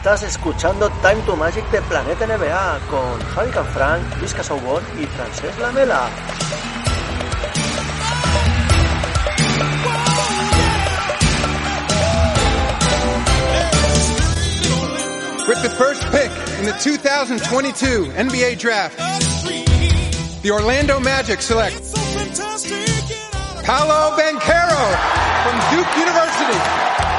Estás escuchando Time to Magic de Planeta NBA con Javi Canfranc, Luis Casaubon y Francesc Lamela. With the first pick in the 2022 NBA Draft, the Orlando Magic select Paolo Banquero from Duke University.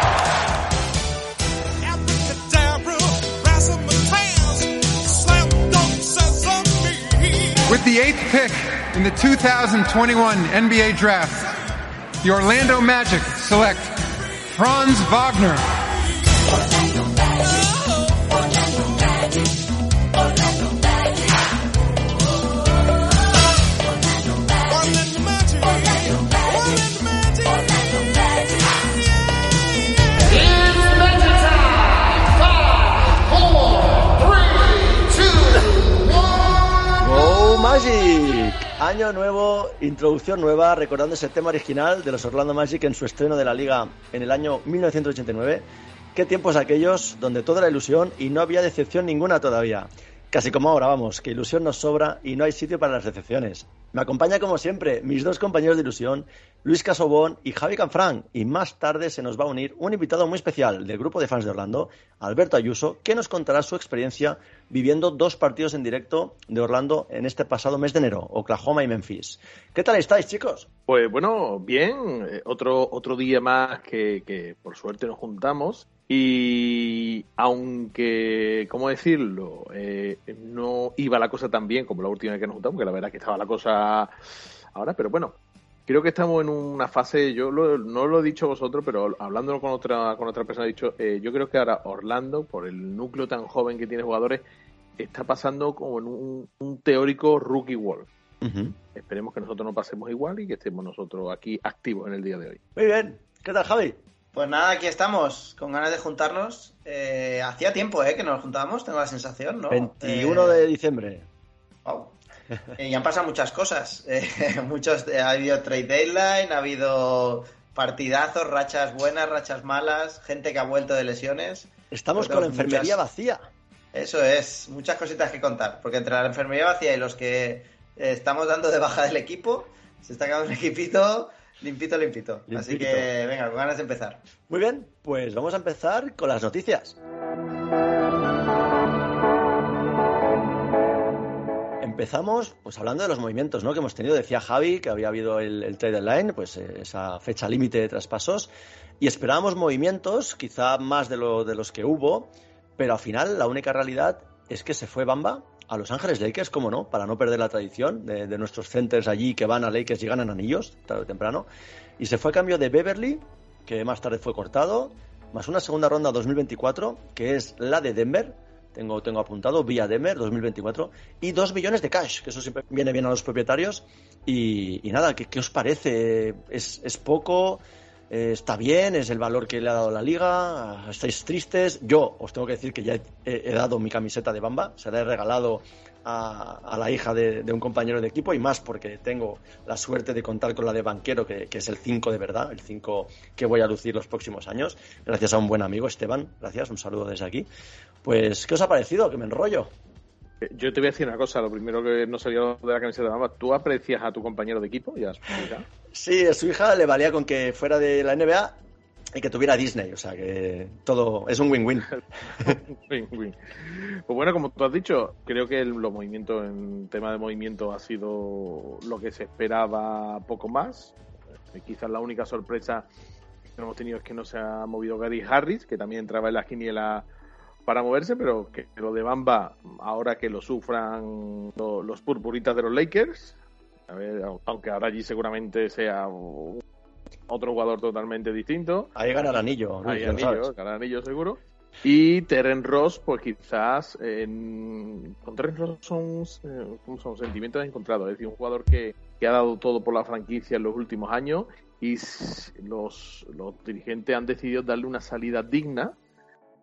With the eighth pick in the 2021 NBA Draft, the Orlando Magic select Franz Wagner. Magic! Año nuevo, introducción nueva, recordando ese tema original de los Orlando Magic en su estreno de la liga en el año 1989. Qué tiempos aquellos donde toda la ilusión y no había decepción ninguna todavía. Casi como ahora, vamos, que ilusión nos sobra y no hay sitio para las decepciones. Me acompaña como siempre mis dos compañeros de ilusión, Luis Casobón y Javi Canfrán. Y más tarde se nos va a unir un invitado muy especial del grupo de fans de Orlando, Alberto Ayuso, que nos contará su experiencia viviendo dos partidos en directo de Orlando en este pasado mes de enero, Oklahoma y Memphis. ¿Qué tal estáis, chicos? Pues bueno, bien, eh, otro, otro día más que, que por suerte nos juntamos y aunque, ¿cómo decirlo? Eh, no iba la cosa tan bien como la última vez que nos juntamos, que la verdad que estaba la cosa ahora, pero bueno, creo que estamos en una fase, yo lo- no lo he dicho vosotros, pero hablándolo con otra, con otra persona he dicho, eh, yo creo que ahora Orlando, por el núcleo tan joven que tiene jugadores, está pasando como en un, un teórico rookie wall. Esperemos que nosotros no pasemos igual y que estemos nosotros aquí activos en el día de hoy. Muy bien. ¿Qué tal, Javi? Pues nada, aquí estamos, con ganas de juntarnos. Eh, hacía tiempo eh, que nos juntábamos, tengo la sensación, ¿no? 21 Eh, de diciembre. wow. Eh, y han pasado muchas cosas. Eh, muchos, eh, ha habido trade deadline, ha habido partidazos, rachas buenas, rachas malas, gente que ha vuelto de lesiones. Estamos con la enfermería muchas- vacía. Eso es, muchas cositas que contar. Porque entre la enfermería vacía y los que eh, estamos dando de baja del equipo, se está quedando un equipito limpito, limpito. Así Limpito. que venga, con ganas de empezar. Muy bien, pues vamos a empezar con las noticias. Empezamos pues hablando de los movimientos ¿no? que hemos tenido. Decía Javi que había habido el, trade deadline, pues eh, esa fecha límite de traspasos, y esperábamos movimientos, quizá más de, lo, de los que hubo, pero al final la única realidad es que se fue Bamba a Los Ángeles Lakers, como no, para no perder la tradición de, de nuestros centers allí que van a Lakers y ganan anillos, tarde o temprano. Y se fue a cambio de Beverly, que más tarde fue cortado, más una segunda ronda 2024, que es la de Denver, tengo, tengo apuntado, vía Denver 2024, y dos millones de cash, que eso siempre viene bien a los propietarios. Y, y nada, ¿qué, qué os parece? ¿Es, es poco? Eh, ¿Está bien? ¿Es el valor que le ha dado la liga? ¿Estáis tristes? Yo os tengo que decir que ya he, he dado mi camiseta de Bamba, se la he regalado a, a la hija de, de un compañero de equipo y más porque tengo la suerte de contar con la de banquero, que, que es el 5 de verdad, el 5 que voy a lucir los próximos años, gracias a un buen amigo, Esteban. Gracias, un saludo desde aquí. Pues, ¿qué os ha parecido? Que me enrollo. Eh, Yo te voy a decir una cosa, lo primero que no salió de la camiseta de Bamba, ¿tú aprecias a tu compañero de equipo? Ya, mira. Sí, a su hija le valía con que fuera de la NBA y que tuviera Disney, o sea que todo es un win-win. Win, win. Pues bueno, como tú has dicho, creo que el- los movimientos en tema de movimiento ha sido lo que se esperaba poco más. Eh, Quizás la única sorpresa que hemos tenido es que no se ha movido Gary Harris, que también entraba en la quiniela para moverse, pero que lo de Bamba, ahora que lo sufran lo- los purpuritas de los Lakers, a ver, au- aunque ahora allí seguramente sea otro jugador totalmente distinto. Ahí gana el anillo. Ahí anillo, gana el anillo seguro. Y Terren Ross, pues quizás con Terren Ross son, eh, son sentimientos encontrados. Es decir, un jugador que, que, ha dado todo por la franquicia en los últimos años y los, los dirigentes han decidido darle una salida digna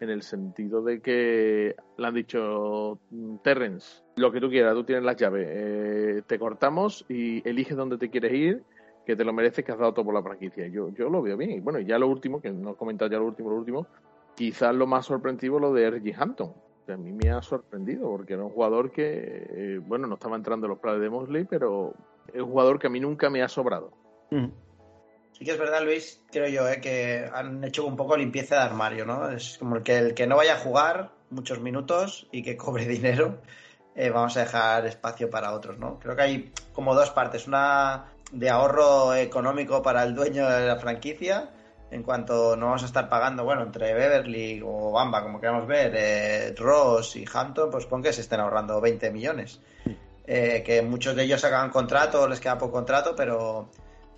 en el sentido de que le han dicho, Terrence, lo que tú quieras, tú tienes las llaves, eh, te cortamos y eliges dónde te quieres ir, que te lo mereces, que has dado todo por la franquicia. Yo, yo lo veo bien. Y bueno, ya lo último, que no he comentado ya lo último, lo último, quizás lo más sorpresivo lo de R.G. Hampton. a mí me ha sorprendido, porque era un jugador que, eh, bueno, no estaba entrando en los planes de Mosley, pero es un jugador que a mí nunca me ha sobrado. Sí que es verdad, Luis, creo yo, eh, que han hecho un poco limpieza de armario, ¿no? Es como el que, el que no vaya a jugar muchos minutos y que cobre dinero, eh, vamos a dejar espacio para otros, ¿no? Creo que hay como dos partes, una de ahorro económico para el dueño de la franquicia, en cuanto no vamos a estar pagando, bueno, entre Beverly o Bamba, como queramos ver, eh, Ross y Hampton, pues pon que se estén ahorrando 20 millones. que muchos de ellos acaban contrato, les queda poco contrato, pero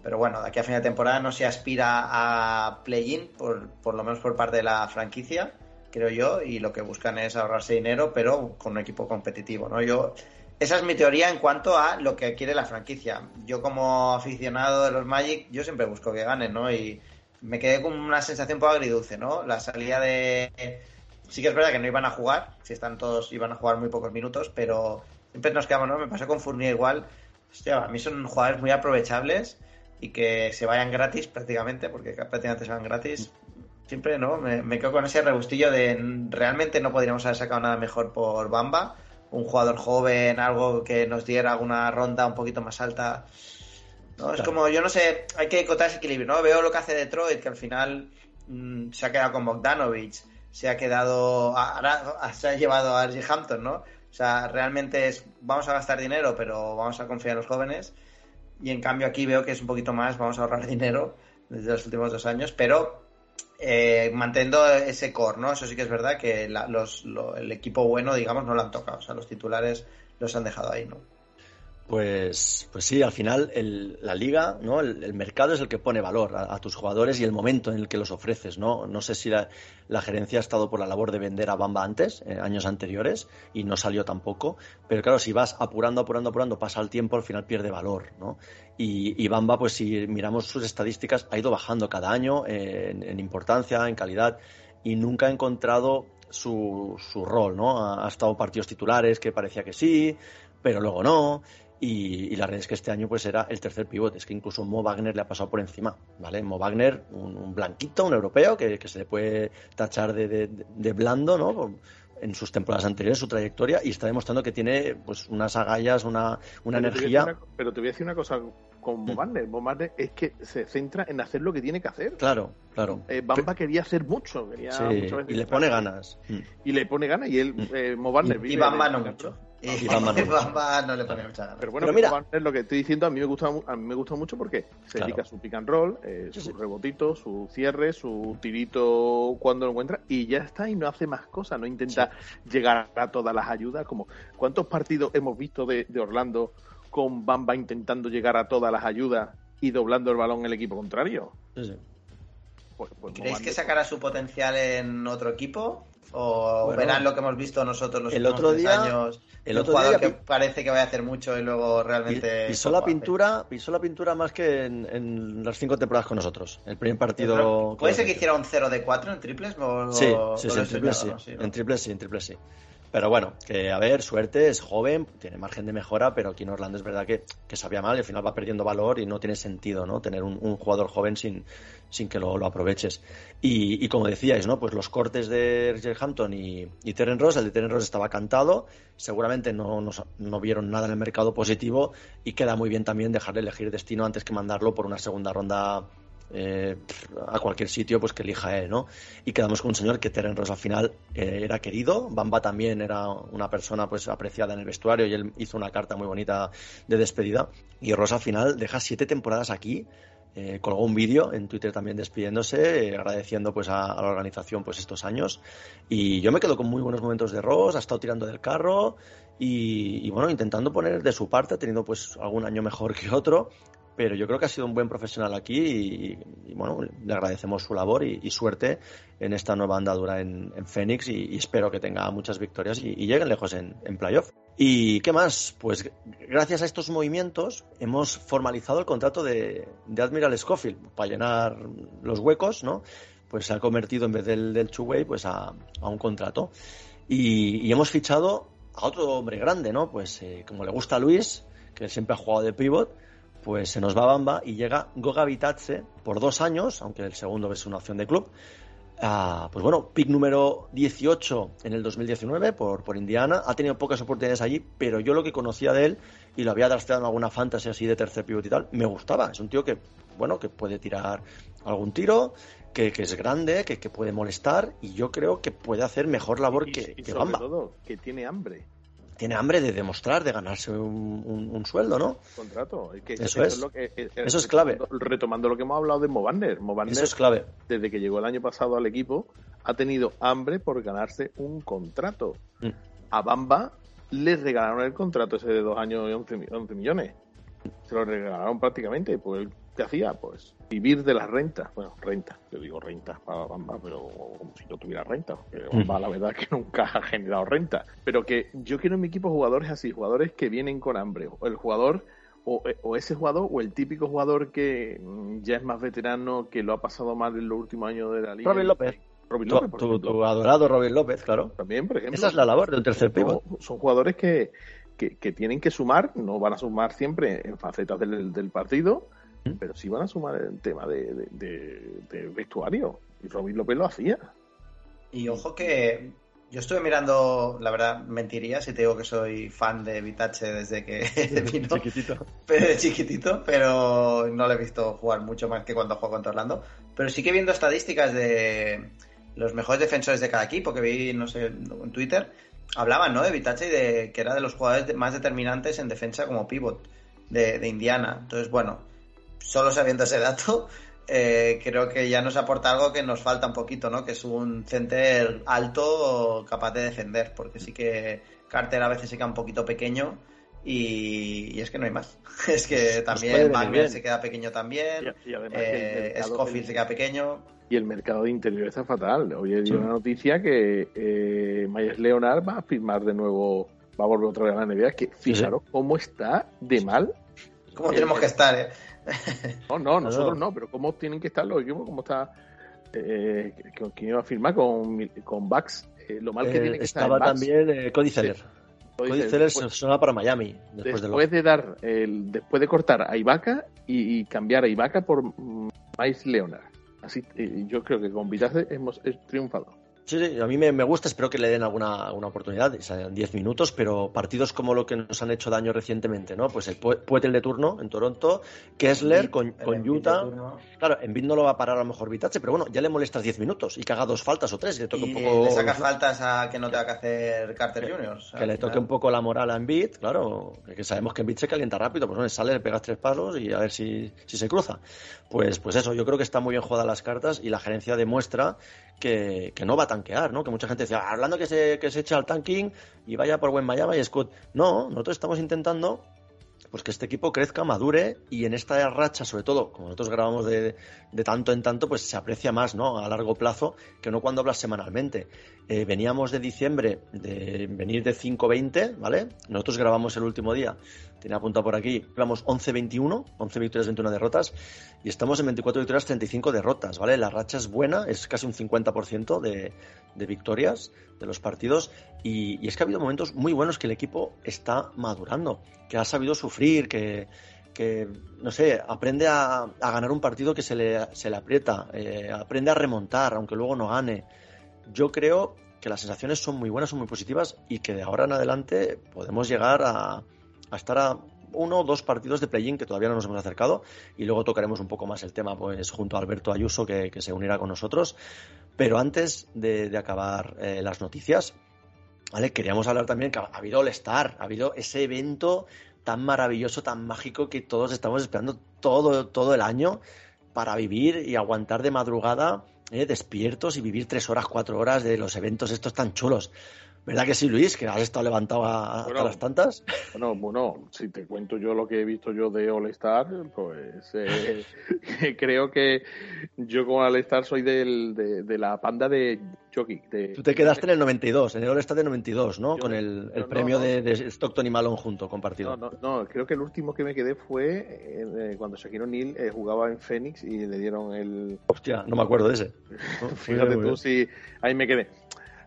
pero bueno, de aquí a fin de temporada no se aspira a play-in, por, por lo menos por parte de la franquicia, creo yo, y lo que buscan es ahorrarse dinero, pero con un equipo competitivo, ¿no? Yo, esa es mi teoría en cuanto a lo que quiere la franquicia. Yo como aficionado de los Magic, yo siempre busco que ganen, ¿no? Y me quedé con una sensación un poco agridulce, ¿no? La salida de... Sí que es verdad que no iban a jugar, si están todos, iban a jugar muy pocos minutos, pero siempre nos quedamos, ¿no? Me pasó con Fournier igual. Hostia, a mí son jugadores muy aprovechables y que se vayan gratis prácticamente, porque prácticamente se van gratis. Siempre, ¿no? Me, quedo con ese rebustillo de realmente no podríamos haber sacado nada mejor por Bamba. Un jugador joven, algo que nos diera alguna ronda un poquito más alta. ¿no? Es como, yo no sé, hay que encontrar ese equilibrio, ¿no? Veo lo que hace Detroit, que al final mm, se ha quedado con Bogdanovich, se ha quedado, ahora se ha llevado a Archie Hampton, ¿no? O sea, realmente es, vamos a gastar dinero, pero vamos a confiar en los jóvenes y en cambio aquí veo que es un poquito más, vamos a ahorrar dinero desde los últimos dos años, pero eh, manteniendo ese core, ¿no? Eso sí que es verdad que los, el equipo bueno, digamos, no lo han tocado, o sea, los titulares los han dejado ahí, ¿no? Pues, pues sí, al final la liga, ¿no? El, mercado es el que pone valor a, tus jugadores y el momento en el que los ofreces, ¿no? No sé si la, gerencia ha estado por la labor de vender a Bamba antes, eh, años anteriores, y no salió tampoco. Pero claro, si vas apurando, apurando, apurando, pasa el tiempo, al final pierde valor, ¿no? Y, Bamba, pues si miramos sus estadísticas, ha ido bajando cada año en, en, importancia, en calidad, y nunca ha encontrado su, su rol, ¿no? Ha, ha estado partidos titulares que parecía que sí, pero luego no. Y, la realidad es que este año pues era el tercer pivote, es que incluso Mo Wagner le ha pasado por encima, ¿vale? Mo Wagner, un, blanquito, un europeo, que, se le puede tachar de, de, blando, ¿no? En sus temporadas anteriores, su trayectoria, y está demostrando que tiene pues unas agallas, una, una energía. pero te voy a decir una cosa con Mo mm. Wagner. Mo Wagner es que se centra en hacer lo que tiene que hacer. Claro, claro. Eh, Bamba quería hacer mucho, quería y le pone ganas. Y le pone ganas, y él, mm. eh, Mo Wagner... Y, Bamba no mucho. Y, Bamba, no. le pone mucha ganas. Pero bueno, mira, lo que estoy diciendo a mí me gusta, a mí me gusta mucho porque se dedica a su pick and roll, eh, su rebotito, su cierre, su tirito cuando lo encuentra y ya está y no hace más cosas, no intenta llegar a todas las ayudas. Como ¿Cuántos partidos hemos visto de, Orlando con Bamba intentando llegar a todas las ayudas y doblando el balón el equipo contrario? Sí, pues, pues ¿Creéis que sacará su potencial en otro equipo? ¿O verán lo que hemos visto nosotros los el otro día, años? El otro día que parece que va a hacer mucho y luego realmente. Pisó la pintura, pisó la pintura más que en, las cinco temporadas con nosotros. El primer partido. ¿Puede ser que hiciera un 0 de 4 en triples? sí, sí, sí, en triples sí. En triples sí, en triples sí. Pero bueno, que a ver, suerte, es joven, tiene margen de mejora, pero aquí en Orlando es verdad que, que sabía mal y al final va perdiendo valor y no tiene sentido, ¿no? Tener un, jugador joven sin, sin que lo, lo aproveches. Y, y, como decíais, ¿no? Pues los cortes de Richard Hampton y, y Terren Ross, el de Terren Ross estaba cantado, seguramente no, no, no, vieron nada en el mercado positivo y queda muy bien también dejarle elegir destino antes que mandarlo por una segunda ronda eh, a cualquier sitio pues que elija él, ¿no? Y quedamos con un señor que Teren Ross al final eh, era querido, Bamba también era una persona pues apreciada en el vestuario y él hizo una carta muy bonita de despedida y Ross al final deja siete temporadas aquí eh, colgó un vídeo en Twitter también despidiéndose, agradeciendo pues a, la organización pues estos años. Y yo me quedo con muy buenos momentos de Ross, ha estado tirando del carro y, y, bueno, intentando poner de su parte, ha tenido pues algún año mejor que otro, pero yo creo que ha sido un buen profesional aquí y, bueno, le agradecemos su labor y, suerte en esta nueva andadura en, en Phoenix y, espero que tenga muchas victorias y, lleguen lejos en, en playoff. ¿Y qué más? Pues gracias a estos movimientos hemos formalizado el contrato de, Admiral Schofield para llenar los huecos, ¿no? Pues se ha convertido en vez del, del pues a, a, un contrato. Y, hemos fichado a otro hombre grande, ¿no? Pues eh, como le gusta a Luis, que siempre ha jugado de pivot, pues se nos va Bamba y llega Goga Vitatze por dos años, aunque el segundo es una opción de club. Ah, pues bueno, pick número 18 en el 2019 por, por Indiana. Ha tenido pocas oportunidades allí, pero yo lo que conocía de él y lo había drafteado en alguna fantasy así de tercer pivot y tal, me gustaba. Es un tío que, bueno, que puede tirar algún tiro, que, es grande, que, puede molestar y yo creo que puede hacer mejor labor que, que Bamba. todo, que tiene hambre tiene hambre de demostrar, de ganarse un, sueldo, ¿no? Contrato. eso, es. eso es clave. Retomando lo que hemos hablado de Movander. Movander, eso es clave. Desde que llegó el año pasado al equipo, ha tenido hambre por ganarse un contrato. Mm. A Bamba le regalaron el contrato ese de dos años y 11, millones. Se lo regalaron prácticamente. Pues, ¿qué hacía? Pues vivir de las rentas. Bueno, renta, yo digo renta para Bamba, pero como si no tuviera renta. Porque Bamba, la verdad, que nunca ha generado renta. Pero que yo quiero en mi equipo jugadores así, jugadores que vienen con hambre. O el jugador, o, ese jugador, o el típico jugador que mm, ya es más veterano, que lo ha pasado mal en los últimos años de la liga. Robin López. Robin López, tu, adorado Robin López, claro. También, por ejemplo. Esa es la labor de un tercer pivot. Son, jugadores que, que, tienen que sumar, no van a sumar siempre en facetas del, del partido, pero sí van a sumar el tema de, de, vestuario. Y Robin López lo hacía. Y ojo que yo estuve mirando, la verdad, mentiría si te digo que soy fan de Vitache desde que vino. chiquitito. Pero, chiquitito, pero no le he visto jugar mucho más que cuando juego contra Orlando. Pero sí que viendo estadísticas de los mejores defensores de cada equipo que vi, no sé, en Twitter, hablaban, ¿no? De Vitache y de que era de los jugadores más determinantes en defensa como pivot de, de Indiana. Entonces, bueno, solo sabiendo ese dato, eh, creo que ya nos aporta algo que nos falta un poquito, ¿no? Que es un center alto capaz de defender, porque sí que Carter a veces se queda un poquito pequeño y, es que no hay más. es que también Wagner se queda pequeño también, y, eh, Scofield se queda pequeño. Y el mercado de interior está fatal. Hoy he una noticia que eh, Myers Leonard va a firmar de nuevo, va a volver otra vez a la NBA, que fijaros cómo está de mal. ¿Cómo tenemos que estar, eh? No, no, nosotros no, pero ¿cómo tienen que estar los equipos? ¿Cómo está? Eh, ¿Quién iba a firmar con, con Bucks? Eh, lo mal que eh, tiene que Estaba también eh, Cody Zeller. Cody Zeller suena para Miami. Después, de, dar, el, después de cortar a Ibaka y, cambiar a Ibaka por Miles Leonard. Así, yo creo que con Vitace hemos triunfado. Sí, sí, a mí me, gusta, espero que le den alguna, alguna oportunidad, sean 10 minutos, pero partidos como lo que nos han hecho daño recientemente, ¿no? Pues el Puetel de turno en Toronto, Kessler con, con Utah. Claro, en Bid no lo va a parar a lo mejor Vitache, pero bueno, ya le molestas 10 minutos y que haga dos faltas o tres. Y le, toque un poco... le sacas faltas a que no tenga que hacer Carter Jr. que le toque un poco la moral a Embiid, claro, que sabemos que Embiid se calienta rápido, pues bueno, sale, le pegas tres pasos y a ver si, si se cruza. Pues, pues eso, yo creo que están muy bien jugadas las cartas y la gerencia demuestra que, no va a tanquear, ¿no? Que mucha gente decía, hablando que se, que se echa al tanking y vaya por buen Miami y Scott. No, nosotros estamos intentando pues que este equipo crezca, madure y en esta racha, sobre todo, como nosotros grabamos de, de tanto en tanto, pues se aprecia más, ¿no? A largo plazo que no cuando hablas semanalmente. Eh, veníamos de diciembre de venir de 5-20, ¿vale? Nosotros grabamos el último día, tenía apuntado por aquí, íbamos 11-21, 11 victorias, 21 derrotas, y estamos en 24 victorias, 35 derrotas, ¿vale? La racha es buena, es casi un 50% de, de victorias de los partidos, y, y es que ha habido momentos muy buenos que el equipo está madurando, que ha sabido sufrir, que que, no sé, aprende a, ganar un partido que se le, se le aprieta, eh, aprende a remontar, aunque luego no gane. Yo creo que las sensaciones son muy buenas, son muy positivas y que de ahora en adelante podemos llegar a, a estar a uno o dos partidos de play-in que todavía no nos hemos acercado y luego tocaremos un poco más el tema pues junto a Alberto Ayuso que, se unirá con nosotros. Pero antes de, acabar eh, las noticias, ¿vale? queríamos hablar también que ha habido el Star, ha habido ese evento tan maravilloso, tan mágico que todos estamos esperando todo, todo el año para vivir y aguantar de madrugada eh, despiertos y vivir tres horas, cuatro horas de los eventos estos tan chulos. ¿Verdad que sí, Luis? Que has estado levantado a, Bueno. las tantas. Bueno, bueno, si te cuento yo lo que he visto yo de All Star, pues eh, creo que yo como All Star soy del, de, de la panda de jockey. De, Tú te quedaste en el 92, en el All-Star de 92, ¿no? Yo- Con el, el no, premio no. De, de Stockton y Malone junto, compartido. No, no, no, creo que el último que me quedé fue eh, cuando Shaquille O'Neal eh, jugaba en Phoenix y le dieron el... Hostia, no me acuerdo de ese. Fíjate tú si ahí me quedé.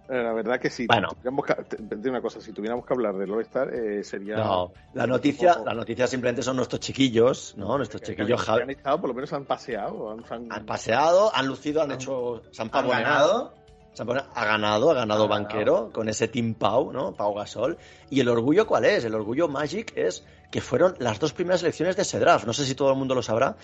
Eh, La verdad que sí. Bueno. Tuviéramos que- una cosa, si tuviéramos que hablar del All-Star, eh, sería... No, la noticia, la noticia simplemente son nuestros chiquillos, ¿no? Nuestros que- chiquillos han- que han estado, por lo menos han paseado. Han, han- han paseado, han lucido, han hecho, han ¿Han? Se han pavoneado. Ha ganado, ha ganado Ha ganado. Banquero con ese Team Pau, ¿no? Pau Gasol. ¿Y el orgullo cuál es? El orgullo Magic es que fueron las dos primeras elecciones de ese draft. No sé si todo el mundo lo sabrá,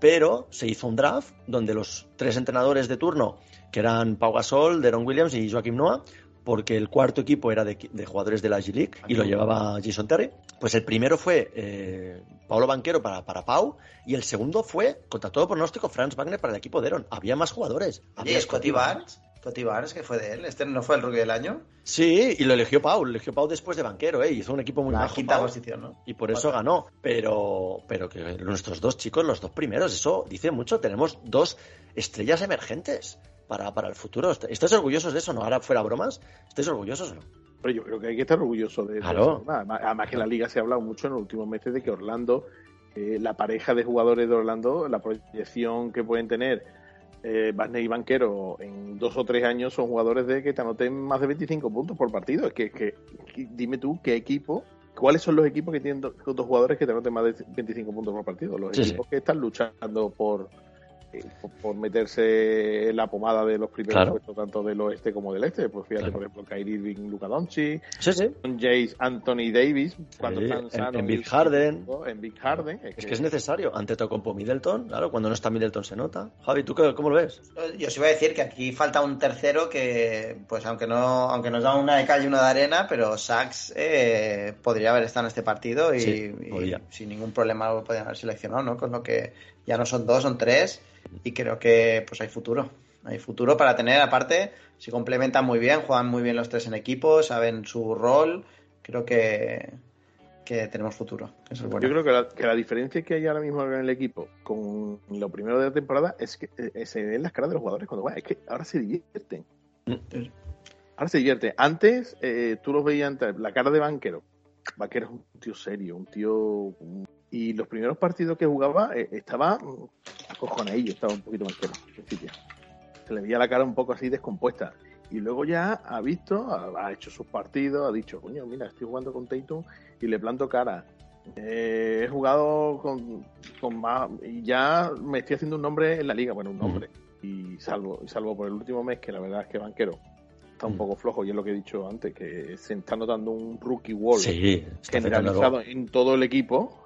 pero se hizo un draft donde los tres entrenadores de turno, que eran Pau Gasol, Deron Williams y Joaquim Noah, porque el cuarto equipo era de, de jugadores de la G-League y lo llevaba Jason Terry. Pues el primero fue eh, Pablo Banquero para, para Pau y el segundo fue, contra todo pronóstico, Franz Wagner para el equipo de Deron. Había más jugadores. Había Scotty Barnes. Scotty Barnes, que fue de él. Este no fue el rookie del año. Sí, y lo eligió Pau, lo eligió Pau después de Banquero, ¿eh? Hizo un equipo muy La bajo. quinta Pau, posición, ¿no? y por eso ganó. Pero, pero que nuestros dos chicos, los dos primeros, eso dice mucho. Tenemos dos estrellas emergentes para, para el futuro. Est- ¿Estáis orgullosos de eso? ¿No? Ahora fuera bromas, ¿estáis orgullosos o no? Pero yo creo que hay que estar orgulloso de, de Claro. eso. Además, además que en la liga se ha hablado mucho en los últimos meses de que Orlando, eh, la pareja de jugadores de Orlando, la proyección que pueden tener eh, Barney y Banquero en dos o tres años son jugadores de que te anoten más de 25 puntos por partido. Es que, que- que- dime tú qué equipo, cuáles son los equipos que tienen do- dos jugadores que te anoten más de 25 puntos por partido. Los Sí, sí. equipos que están luchando por, por, por meterse en la pomada de los primeros Claro. puestos, tanto del oeste como del este. Pues fíjate, Claro. por ejemplo, Kyrie Irving, Luka Doncic, Sí, sí. Jace, Anthony Davis, cuando Sí, están en- sanos en Big Harden. En Big Harden. Es que es necesario. Ante Tocompo Middleton, claro, cuando no está Middleton se nota. Javi, ¿tú qué- cómo lo ves? Yo os iba a decir que aquí falta un tercero que, pues aunque no, aunque nos da una de calle y una de arena, pero Sachs eh, podría haber estado en este partido y, Sí, y sin ningún problema lo podrían haber seleccionado, ¿no? Con lo que ya no son dos, son tres y creo que pues hay futuro. Hay futuro para tener, aparte, se complementan muy bien, juegan muy bien los tres en equipo, saben su rol. Creo que, que tenemos futuro. que eso es bueno. Yo creo que la, que la diferencia que hay ahora mismo en el equipo con lo primero de la temporada es que eh, se ven las caras de los jugadores cuando juegan. Es que ahora se divierten. Mm. Ahora se divierten. Antes, eh, tú los veías la cara de Banquero. Banquero es un tío serio, un tío. Y los primeros partidos que jugaba eh, estaba acojonadillo, estaba un poquito más que al principio. Se le veía la cara un poco así descompuesta. Y luego ya ha visto, ha, ha hecho sus partidos, ha dicho, coño, mira, estoy jugando con Tatum y le planto cara. Eh, he jugado con, con más y ya me estoy haciendo un nombre en la liga, bueno, un nombre. Y salvo, salvo por el último mes, que la verdad es que Banquero está un Mm. poco flojo, y es lo que he dicho antes, que se está notando un rookie wall Sí, generalizado en todo el equipo,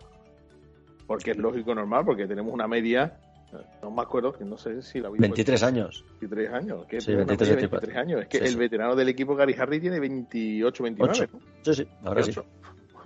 porque es lógico normal, porque tenemos una media, eh, no me acuerdo, que no sé si la vi 23 años. 23 años, que Sí, tiene una 23, media de 24. 23 años. Es que Sí, el sí. veterano del equipo Gary Harry tiene 28, 29. Ocho. Sí, sí, ahora sí. 28.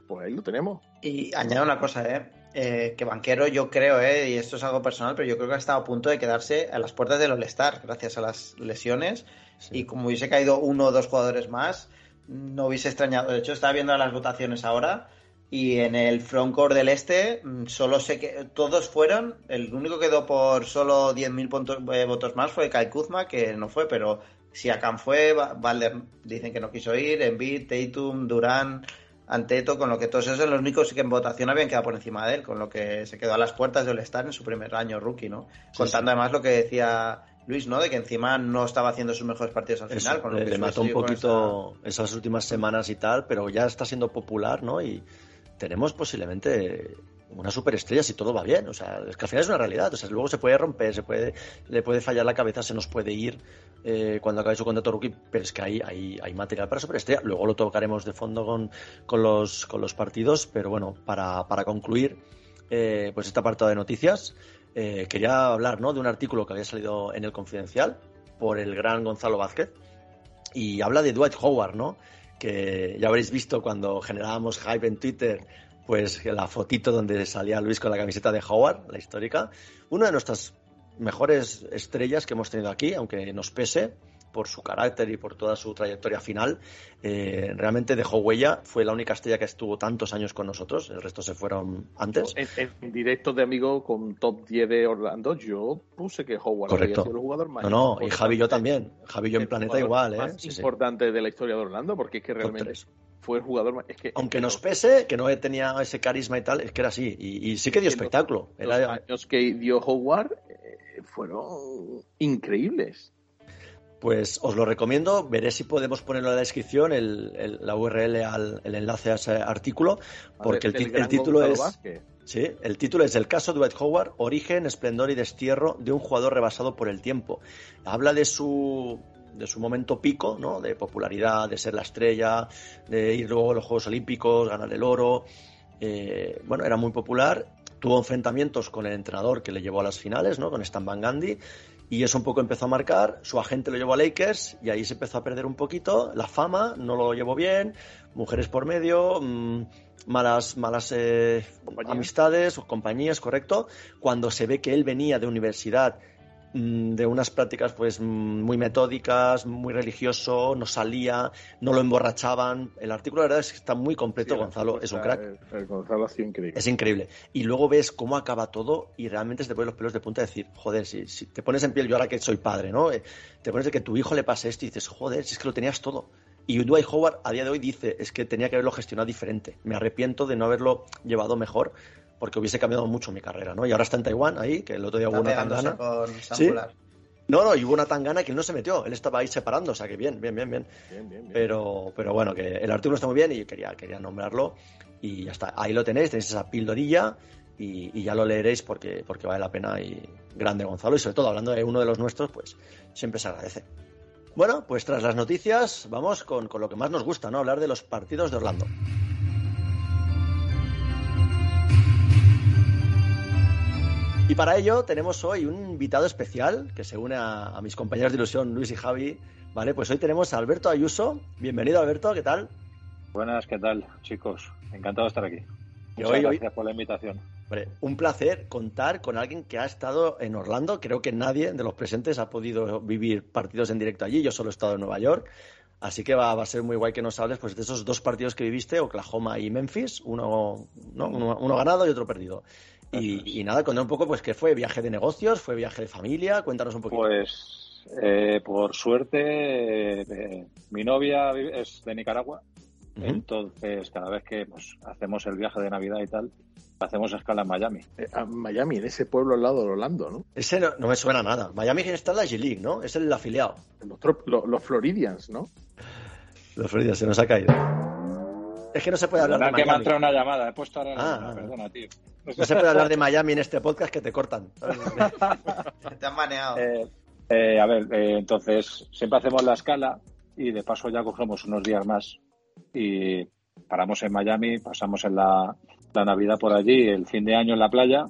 Pues ahí lo tenemos. Y añado una cosa, ¿eh? Eh, que Banquero yo creo, ¿eh? y esto es algo personal, pero yo creo que ha estado a punto de quedarse a las puertas del All-Star gracias a las lesiones. Sí. Y como hubiese caído uno o dos jugadores más, no hubiese extrañado. De hecho, estaba viendo las votaciones ahora y en el frontcourt del este mm, solo sé que todos fueron. El único que quedó por solo 10.000 puntos- eh, votos más fue Kai Kuzma, que no fue, pero si Akan fue, Va- Valder dicen que no quiso ir, Embiid, Tatum, Durán. Anteto, con lo que todos esos son los únicos que en votación habían quedado por encima de él, con lo que se quedó a las puertas del All-Star en su primer año rookie, ¿no? Contando además lo que decía Luis, ¿no? De que encima no estaba haciendo sus mejores partidos al Eso, final. Con lo le, que le mató un poquito esas últimas semanas y tal, pero ya está siendo popular, ¿no? Y tenemos posiblemente una superestrella si todo va bien. O sea, es que al final es una realidad. O sea, luego se puede romper, se puede, le puede fallar la cabeza, se nos puede ir eh, cuando acabe su contrato rookie, pero es que hay, hay, hay material para superestrella. Luego lo tocaremos de fondo con, con, los, con los partidos, pero bueno, para, para concluir, eh, pues esta parte de noticias, eh, quería hablar ¿no? de un artículo que había salido en el Confidencial por el gran Gonzalo Vázquez y habla de Dwight Howard, ¿no? Que ya habréis visto cuando generábamos hype en Twitter, pues la fotito donde salía Luis con la camiseta de Howard, la histórica. Una de nuestras mejores estrellas que hemos tenido aquí, aunque nos pese, por su carácter y por toda su trayectoria final, eh, realmente dejó huella. Fue la única estrella que estuvo tantos años con nosotros, el resto se fueron antes. En, directo de amigo con top 10 de Orlando, yo puse que Howard había sido el jugador más. No, no, y Javi yo también. Javi yo en Planeta igual, ¿eh? Más importante de la historia de Orlando, porque es que realmente fue el jugador más. Aunque nos pese, que no tenía ese carisma y tal, es que era así. Y, sí que dio espectáculo. Los, años que dio Howard eh, fueron increíbles. Pues os lo recomiendo, veré si podemos ponerlo en la descripción, el, la URL al el enlace a ese artículo, porque el, título es... Sí, el título es El caso de Dwight Howard, origen, esplendor y destierro de un jugador rebasado por el tiempo. Habla de su, de su momento pico, ¿no? De popularidad, de ser la estrella, de ir luego a los Juegos Olímpicos, ganar el oro. Eh, bueno, era muy popular. Tuvo enfrentamientos con el entrenador que le llevó a las finales, ¿no? Con Stan Van Gundy y eso un poco empezó a marcar, su agente lo llevó a Lakers y ahí se empezó a perder un poquito, la fama no lo llevó bien, mujeres por medio, mmm, malas, malas eh, amistades o compañías, correcto, cuando se ve que él venía de universidad Mm, de unas prácticas pues mm, muy metódicas, muy religioso, no salía, no lo emborrachaban. El artículo la verdad es que está muy completo, Gonzalo, es un crack. Gonzalo ha increíble. Es increíble. Y luego ves cómo acaba todo y realmente se te ponen los pelos de punta de decir, joder, si, si te pones en piel, yo ahora que soy padre, ¿no? Eh, te pones de que tu hijo le pase esto y dices, joder, si es que lo tenías todo. Y Dwight Howard a día de hoy dice, es que tenía que haberlo gestionado diferente. Me arrepiento de no haberlo llevado mejor porque hubiese cambiado mucho mi carrera, ¿no? Y ahora está en Taiwán, ahí, que el otro día hubo una tangana. ¿Sí? No, no, y hubo una tangana que él no se metió, él estaba ahí separando, o sea que bien, bien, bien, bien. Pero, pero bueno, que el artículo está muy bien y quería, quería nombrarlo y ya está. Ahí lo tenéis, tenéis esa pildorilla y, ya lo leeréis porque, porque vale la pena y grande Gonzalo y sobre todo hablando de uno de los nuestros, pues siempre se agradece. Bueno, pues tras las noticias vamos con, con lo que más nos gusta, ¿no? Hablar de los partidos de Orlando. Y para ello tenemos hoy un invitado especial que se une a, mis compañeros de ilusión, Luis y Javi. Vale, pues hoy tenemos a Alberto Ayuso. Bienvenido, Alberto, ¿qué tal? Buenas, ¿qué tal, chicos? Encantado de estar aquí. Muchas gracias por la invitación. un placer contar con alguien que ha estado en Orlando. Creo que nadie de los presentes ha podido vivir partidos en directo allí. Yo solo he estado en Nueva York. Así que va, a ser muy guay que nos hables pues, de esos dos partidos que viviste, Oklahoma y Memphis, uno, uno ganado y otro perdido. Y, nada, contar un poco, pues, ¿qué fue? ¿Viaje de negocios? ¿Fue viaje de familia? Cuéntanos un poquito. Pues, eh, por suerte, eh, mi novia es de Nicaragua. Entonces, cada vez que pues, hacemos el viaje de Navidad y tal, hacemos escala en Miami. Eh, Miami, en ese pueblo al lado de Orlando, ¿no? Ese no, me suena nada. Miami está en la G-League, ¿no? Es el afiliado. Los, los Floridians, ¿no? Los Floridians, se nos ha caído. Es que no se puede hablar de Miami. que me ha entrado una llamada, he puesto ahora ah, perdona, tío. No se puede hablar de Miami en este podcast que te cortan. te han baneado. Eh, eh, a ver, eh, entonces siempre hacemos la escala y de paso ya cogemos unos días más y paramos en Miami, pasamos en la, Navidad por allí, el fin de año en la playa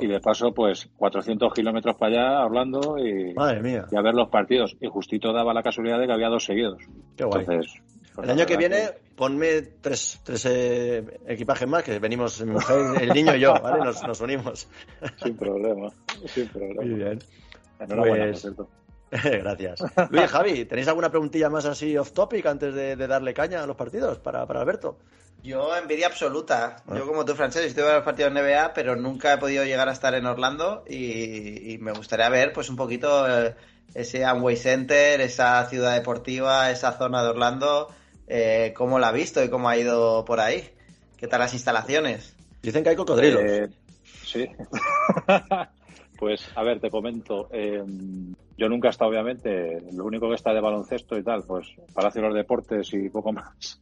y de paso pues 400 kilómetros para allá, Orlando y, Madre mía. y a ver los partidos. Y justito daba la casualidad de que había dos seguidos. Qué guay. Entonces, el año que viene, ponme tres, tres eh, equipajes más, que venimos mi mujer, el niño y yo, ¿vale? Nos, unimos. Sin problema, sin problema. Muy bien. Enhorabuena, pues... Gracias. Luis, Javi, ¿tenéis alguna preguntilla más así off topic antes de, darle caña a los partidos para, para Alberto? Yo envidia absoluta. Yo ah. como tú, Francés, estoy en los partidos de NBA, pero nunca he podido llegar a estar en Orlando y, me gustaría ver pues un poquito eh, ese Amway Center, esa ciudad deportiva, esa zona de Orlando eh, cómo la ha visto y cómo ha ido por ahí. ¿Qué tal las instalaciones? Dicen que hay cocodrilos. Eh, sí. pues, a ver, te comento. Eh, yo nunca he estado, obviamente, lo único que está de baloncesto y tal, pues para hacer los deportes y poco más.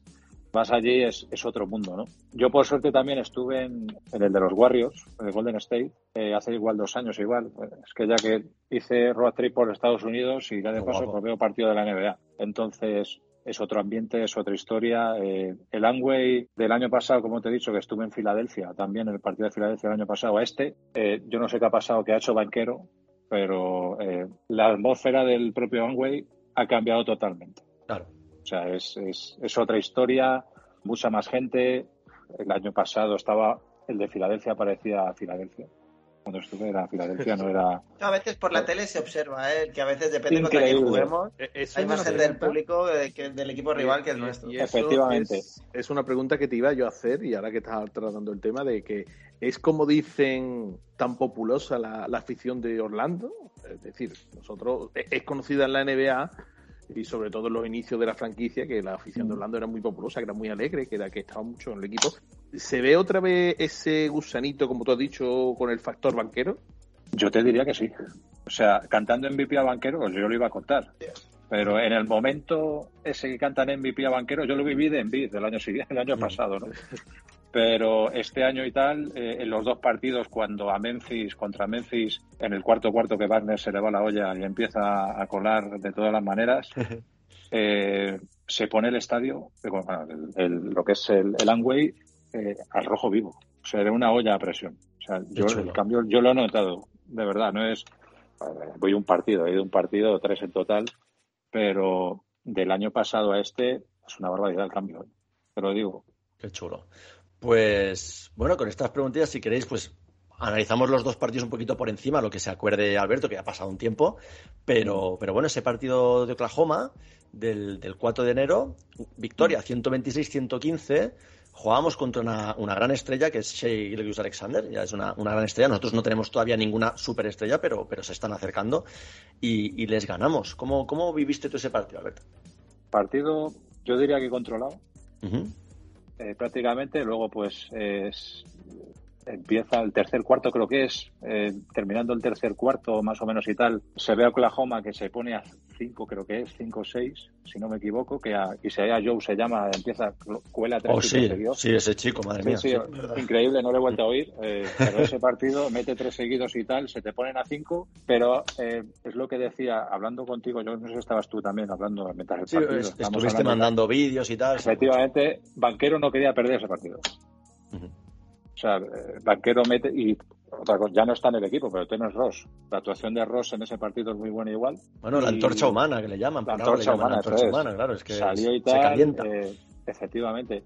Más allí es, otro mundo, ¿no? Yo, por suerte, también estuve en, el de los Warriors, en el Golden State, hace igual dos años, igual. Es que ya que hice road trip por Estados Unidos y ya de paso pues veo partido de la NBA. Entonces, es otro ambiente, es otra historia. Eh, el Amway del año pasado, como te he dicho, que estuve en Filadelfia, también en el partido de Filadelfia el año pasado, a este, eh, yo no sé qué ha pasado, que ha hecho banquero, pero eh, la atmósfera del propio Amway ha cambiado totalmente. Claro. O sea, es, es, es otra historia, mucha más gente. El año pasado estaba, el de Filadelfia parecía Filadelfia. Cuando estuve era Filadelfia, no era... A veces por la tele se observa, ¿eh? que a veces depende de quién juguemos. Eh, Hay más gente del público eh, que del equipo rival que el nuestro. y Efectivamente. Es, es una pregunta que te iba yo a hacer y ahora que estás tratando el tema de que es como dicen tan populosa la, la afición de Orlando. Es decir, nosotros es conocida en la NBA y sobre todo en los inicios de la franquicia que la afición de Orlando era muy populosa, que era muy alegre, que era que estaba mucho en el equipo. ¿Se ve otra vez ese gusanito, como tú has dicho, con el factor banquero? Yo te diría que sí. O sea, cantando MVP a banquero, pues yo lo iba a contar. Pero en el momento ese que cantan MVP a banquero, yo lo viví de Envid del año siguiente, el año pasado, ¿no? Pero este año y tal, eh, en los dos partidos, cuando a Memphis, contra Memphis, en el cuarto cuarto que Wagner se le va la olla y empieza a colar de todas las maneras, eh, se pone el estadio, eh, bueno, el- el- lo que es el, el Amway, eh, al rojo vivo. O sea, era una olla a presión. O sea, yo el cambio, yo lo he notado, de verdad, no es, eh, voy un partido, he ido un partido, tres en total, pero del año pasado a este es una barbaridad el cambio, ¿eh? te lo digo. Qué chulo. Pues bueno, con estas preguntillas, si queréis, pues analizamos los dos partidos un poquito por encima, lo que se acuerde Alberto, que ya ha pasado un tiempo. Pero, pero bueno, ese partido de Oklahoma del, del 4 de enero, victoria 126-115. Jugábamos contra una, una gran estrella que es Shea Gilgeous Alexander, ya es una, una gran estrella. Nosotros no tenemos todavía ninguna superestrella, pero, pero se están acercando y, y les ganamos. ¿Cómo, ¿Cómo viviste tú ese partido, Alberto? Partido, yo diría que controlado, eh, prácticamente. Luego, pues, es, empieza el tercer cuarto, creo que es, eh, terminando el tercer cuarto, más o menos y tal. Se ve a Oklahoma que se pone a 5, creo que es, 5 o 6, si no me equivoco, que a, y se a Joe se llama, empieza, cuela tres Oh, sí, seguidos. sí, ese chico, madre Sí, mía. sí, sí. increíble, no lo he vuelto a oír, eh, pero ese partido mete tres seguidos y tal, se te ponen a cinco, pero eh, es lo que decía, hablando contigo, yo no sé si estabas tú también hablando mientras el Sí, partido. es- estuviste hablando mandando vídeos y tal. Efectivamente, Banquero no quería perder ese partido. O sea, eh, Banquero mete y otra cosa, ya no está en el equipo, pero tienes Ross. La actuación de Ross en ese partido es muy buena igual. Bueno, la Y- antorcha humana que le llaman. La antorcha llaman humana, antorcha claro, es que Salió y se tal, calienta. eh, efectivamente.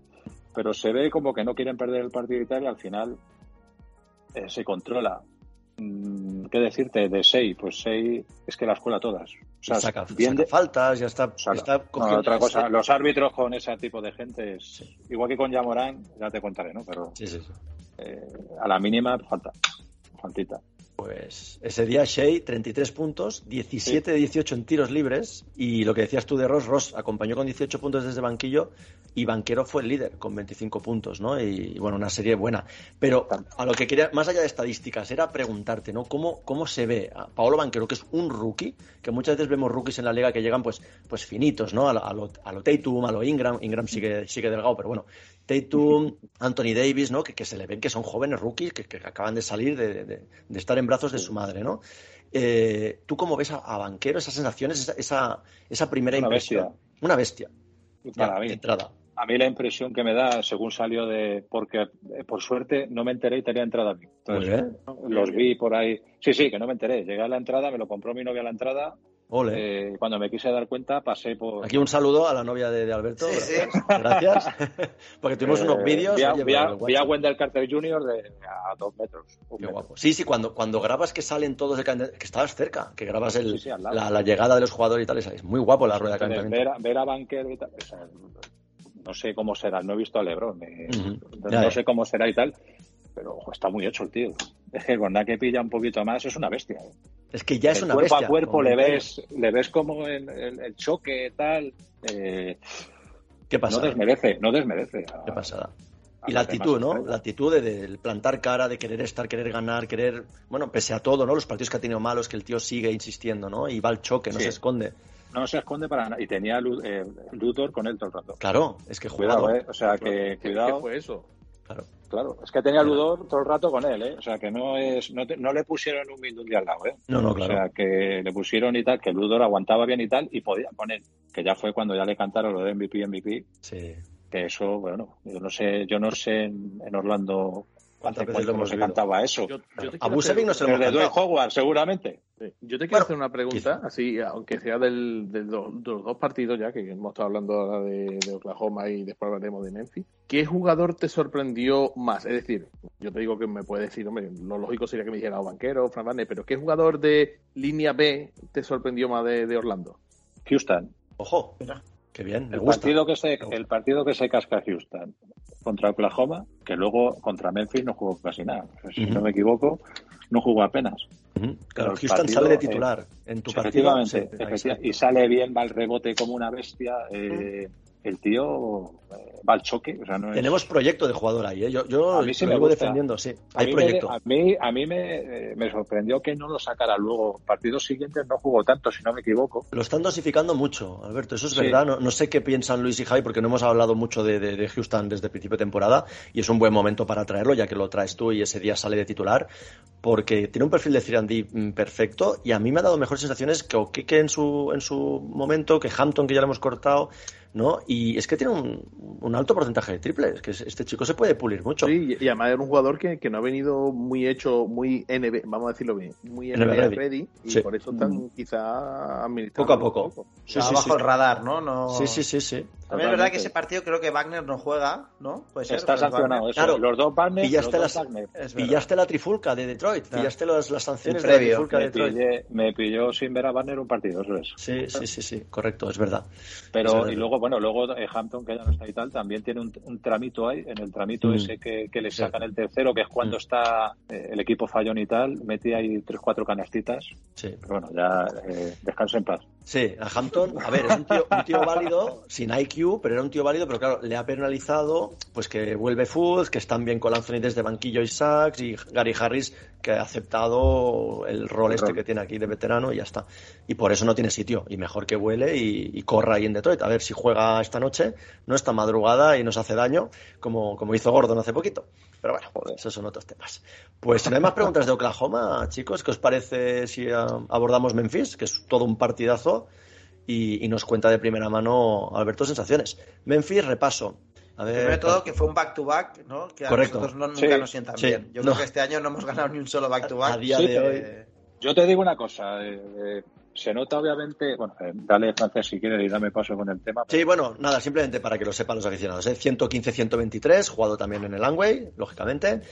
Pero se ve como que no quieren perder el partido y tal, y al final eh, se controla. Mm, ¿Qué decirte de Sei? Pues Sei es que la escuela todas. O sea, saca, bien saca de- faltas, ya está, está no, otra cosa, los árbitros con ese tipo de gente es igual que con Yamorán, ya te contaré, ¿no? Pero Sí, sí, sí. Eh, a la mínima falta, faltita. Pues ese día Shea, 33 puntos, 17 de 18 en tiros libres. Y lo que decías tú de Ross, Ross acompañó con 18 puntos desde banquillo y Banquero fue el líder con 25 puntos, ¿no? Y bueno, una serie buena. Pero a lo que quería, más allá de estadísticas, era preguntarte, ¿no? ¿Cómo, cómo se ve a Paolo Banquero, que es un rookie, que muchas veces vemos rookies en la liga que llegan pues, pues finitos, ¿no? A lo, a lo, a lo Tatum, a lo Ingram, Ingram sigue, sigue delgado, pero bueno, Tatum, Anthony Davis, ¿no? Que, que se le ven que son jóvenes rookies que, que acaban de salir de, de- de estar en brazos de su madre, ¿no? Eh, ¿Tú cómo ves a, a Banquero, esas sensaciones, esa, esa, esa primera Una impresión? bestia. Una bestia. Ya, para de mí, entrada. a mí la impresión que me da, según salió de, porque eh, por suerte no me enteré y tenía entrada a mí. Entonces, los vi por ahí. Sí, sí, que no me enteré. Llegué a la entrada, me lo compró mi novia a la entrada. Ole. Eh, cuando me quise dar cuenta, pasé por. Aquí un saludo a la novia de, de Alberto. Sí, sí. Gracias. Porque tuvimos unos Eh, vídeos. Vi vi vi a. Wendell Carter Jr. de a dos metros. Qué metro. guapo. Sí, sí, cuando, cuando grabas que salen todos de calentamiento, que estabas cerca, que grabas el, Sí, la, la llegada de los jugadores y tal, es, es muy guapo la rueda de Entonces, calentamiento. ver, a- ver a Banquero y tal. o sea, no sé cómo será, no he visto a Lebron. eh, Ujú. no Ya, ya. sé cómo será y tal. Pero ojo, está muy hecho el tío. Es que con nada que pilla un poquito más es una bestia. eh. Es que ya es El una cuerpo bestia. a cuerpo le ves, le ves como el, el- el choque tal. eh, ¿Qué no pasa? desmerece, no desmerece. a- Qué pasada. Y la actitud, ¿no? La actitud de, de plantar cara, de querer estar, querer ganar, querer. Bueno, pese a todo, ¿no? Los partidos que ha tenido malos, que el tío sigue insistiendo, ¿no? Y va al choque, no Sí. se esconde. No se esconde para nada. Y tenía eh, Luthor con él todo el rato. Claro, es que Cuidado, jugador. eh. O sea, que ¿Qué, qué cuidado. fue eso? Claro. Claro, es que tenía Ludor todo el rato con él, ¿eh? O sea, que no es no, te- no le pusieron un Mindundi al lado, ¿eh? No, no, O claro. sea, que le pusieron y tal, que Ludor aguantaba bien y tal, y podía con él. Que ya fue cuando ya le cantaron lo de MVP, MVP, Sí. que eso, bueno, yo no sé, yo no sé en, en Orlando ¿Cuántas veces lo hemos se cantaba eso. Yo- yo A no se lo hemos cantado. Howard, seguramente. Sí. Yo te quiero Bueno, hacer una pregunta, así, aunque sea del, del do- de los dos partidos ya, que hemos estado hablando ahora de, de Oklahoma y después hablaremos de Memphis. ¿Qué jugador te sorprendió más? Es decir, yo te digo que me puedes decir, hombre, lo lógico sería que me dijera o Banquero o Fran Vane, pero ¿qué jugador de línea B te sorprendió más de, de Orlando? Houston. Ojo, Mira. qué bien, me El gusta. partido, que se, el partido que se casca Houston contra Oklahoma, que luego contra Memphis no jugó casi nada. Si no me equivoco, no jugó apenas. Claro, Houston partido, sale de eh, titular en tu partido. Efectivamente, y sale bien, va al rebote como una bestia. eh, el tío eh, va al choque. O sea, no es- Tenemos proyecto de jugador ahí, ¿eh? Yo, yo A mí sí lo me gusta. defendiendo, sí. A Hay me- proyecto. a mí, a mí me, eh, me sorprendió que no lo sacara luego. Partidos siguientes no jugó tanto, si no me equivoco. Lo están dosificando mucho, Alberto, eso es Sí. verdad. No, no sé qué piensan Luis y Javi, porque no hemos hablado mucho de, de- de Houston desde el principio de temporada, y es un buen momento para traerlo, ya que lo traes tú y ese día sale de titular, porque tiene un perfil de Cirandí mm, perfecto, y a mí me ha dado mejores sensaciones que Okeke en su, en su momento, que Hampton, que ya lo hemos cortado, ¿no? Y es que tiene un, un alto porcentaje de triples, que este chico se puede pulir mucho. Sí, y además era un jugador que, que no ha venido muy hecho, muy NB, vamos a decirlo bien, muy NBA NBA ready. ready, y Sí. por eso están quizá administrando Poco a poco. Sí, sí, bajo sí. el radar, ¿no? no... Sí, sí, sí, sí. También es verdad que ese partido creo que Wagner no juega, ¿no? Puede ser, Está sancionado eso. Claro. Los dos Wagner, los Pillaste, dos las, pillaste la trifulca de Detroit, Ah. pillaste las, las sanciones de la previo. trifulca de Me, Detroit. pillé- me pilló sin ver a Wagner un partido, eso es. Sí, sí, sí, sí, correcto, es verdad. Pero, Sí. y luego, bueno, luego eh, Hampton, que ya no está y tal, también tiene un, un tramito ahí, en el tramito Mm. ese que, que le Sí. sacan el tercero, que es cuando Mm. está eh, el equipo fallón y tal, mete ahí tres, cuatro canastitas. Sí, Pero bueno, ya eh, descansa en paz. Sí, a Hampton, a ver, es un tío, un tío válido, sin IQ, pero era un tío válido, pero claro, le ha penalizado pues que vuelve Food, que están bien con Anthony desde banquillo y Sachs, y Gary Harris, que ha aceptado el rol este que tiene aquí de veterano y ya está. Y por eso no tiene sitio, y mejor que vuele y, y corra ahí en Detroit. A ver si juega esta noche, no esta madrugada y nos hace daño, como, como hizo Gordon hace poquito. Pero bueno, esos son otros temas. Pues si no hay más preguntas de Oklahoma, chicos, ¿qué os parece si ah, abordamos Memphis, que es todo un partidazo, y, y nos cuenta de primera mano Alberto sensaciones? Memphis, repaso. A ver, Primero de todo, que fue un back-to-back, ¿no? Que a Correcto. nosotros no- nunca Sí. nos sientan Sí. bien. Yo No. creo que este año no hemos ganado ni un solo back-to-back. a día Sí, de hoy. Yo te digo una cosa, eh, eh, se nota obviamente, bueno, eh, dale Francés si quieres y dame paso con el tema. Sí, bueno, nada, simplemente para que lo sepan los aficionados. ¿eh? 115-123, jugado también en el Langway, lógicamente.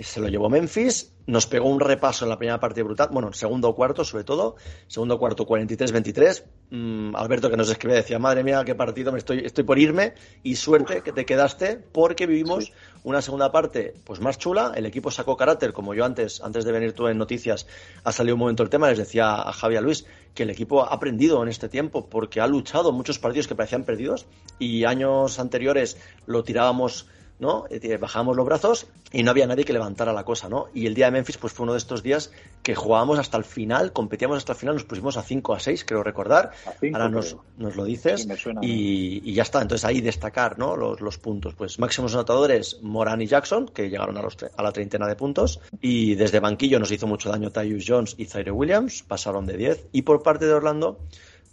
Se lo llevó Memphis, nos pegó un repaso en la primera parte brutal, bueno, en segundo cuarto sobre todo, segundo cuarto 43-23. Mm, Alberto que nos escribía decía, madre mía, qué partido, me estoy, estoy por irme y suerte que te quedaste porque vivimos Sí. una segunda parte pues más chula, el equipo sacó carácter, como yo antes, antes de venir tú en noticias, ha salido un momento el tema, les decía a Javi y a Luis que el equipo ha aprendido en este tiempo porque ha luchado muchos partidos que parecían perdidos y años anteriores lo tirábamos ¿no? Bajábamos los brazos y no había nadie que levantara la cosa, ¿no? Y el día de Memphis pues fue uno de estos días que jugábamos hasta el final, competíamos hasta el final, nos pusimos a 5 a 6, creo recordar. A cinco, Ahora nos, nos lo dices Sí, me suena. y, y ya está. Entonces ahí destacar, ¿no? Los, los puntos. Pues máximos anotadores, Moran y Jackson, que llegaron a, los, a la treintena de puntos. Y desde banquillo nos hizo mucho daño Tyus Jones y Zaire Williams, pasaron de 10. Y por parte de Orlando,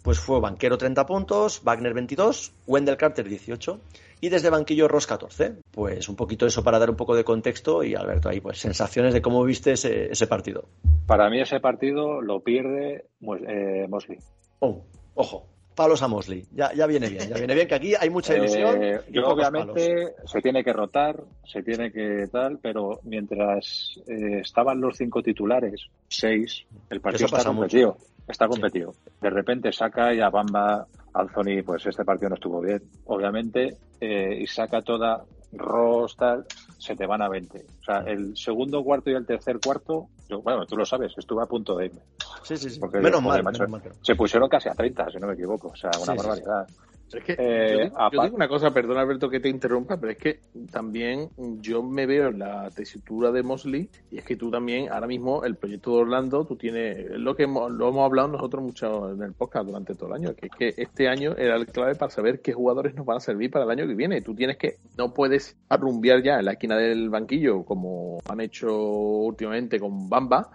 pues fue Banquero 30 puntos, Wagner 22, Wendell Carter 18 y desde banquillo Ross 14. Pues un poquito eso para dar un poco de contexto y Alberto ahí pues sensaciones de cómo viste ese, ese partido. Para mí ese partido lo pierde Mos- eh, Mosley. Oh, ojo, palos a Mosley. Ya, ya viene bien, ya viene bien que aquí hay mucha ilusión. Eh, y yo pocos obviamente se tiene que rotar, se tiene que tal, pero mientras eh, estaban los cinco titulares, seis, el partido Eso está mucho. competido. Está competido. De repente saca y a Bamba, Anthony, pues este partido no estuvo bien, obviamente, eh, y saca toda Ross, tal, se te van a 20. O sea, el segundo cuarto y el tercer cuarto, yo, bueno, tú lo sabes, estuve a punto de irme. Sí, sí, sí. Porque, menos, joder, mal, macho, menos mal. que no. Se pusieron casi a 30, si no me equivoco. O sea, una Sí, sí, barbaridad. Es que Eh, yo, digo, yo aparte- digo una cosa, perdona Alberto que te interrumpa, pero es que también yo me veo en la tesitura de Mosley y es que tú también, ahora mismo, el proyecto de Orlando, tú tienes, es lo que hemos, lo hemos hablado nosotros mucho en el podcast durante todo el año, que es que este año era el clave para saber qué jugadores nos van a servir para el año que viene. Tú tienes que, no puedes arrumbiar ya en la esquina del banquillo como han hecho últimamente con Bamba,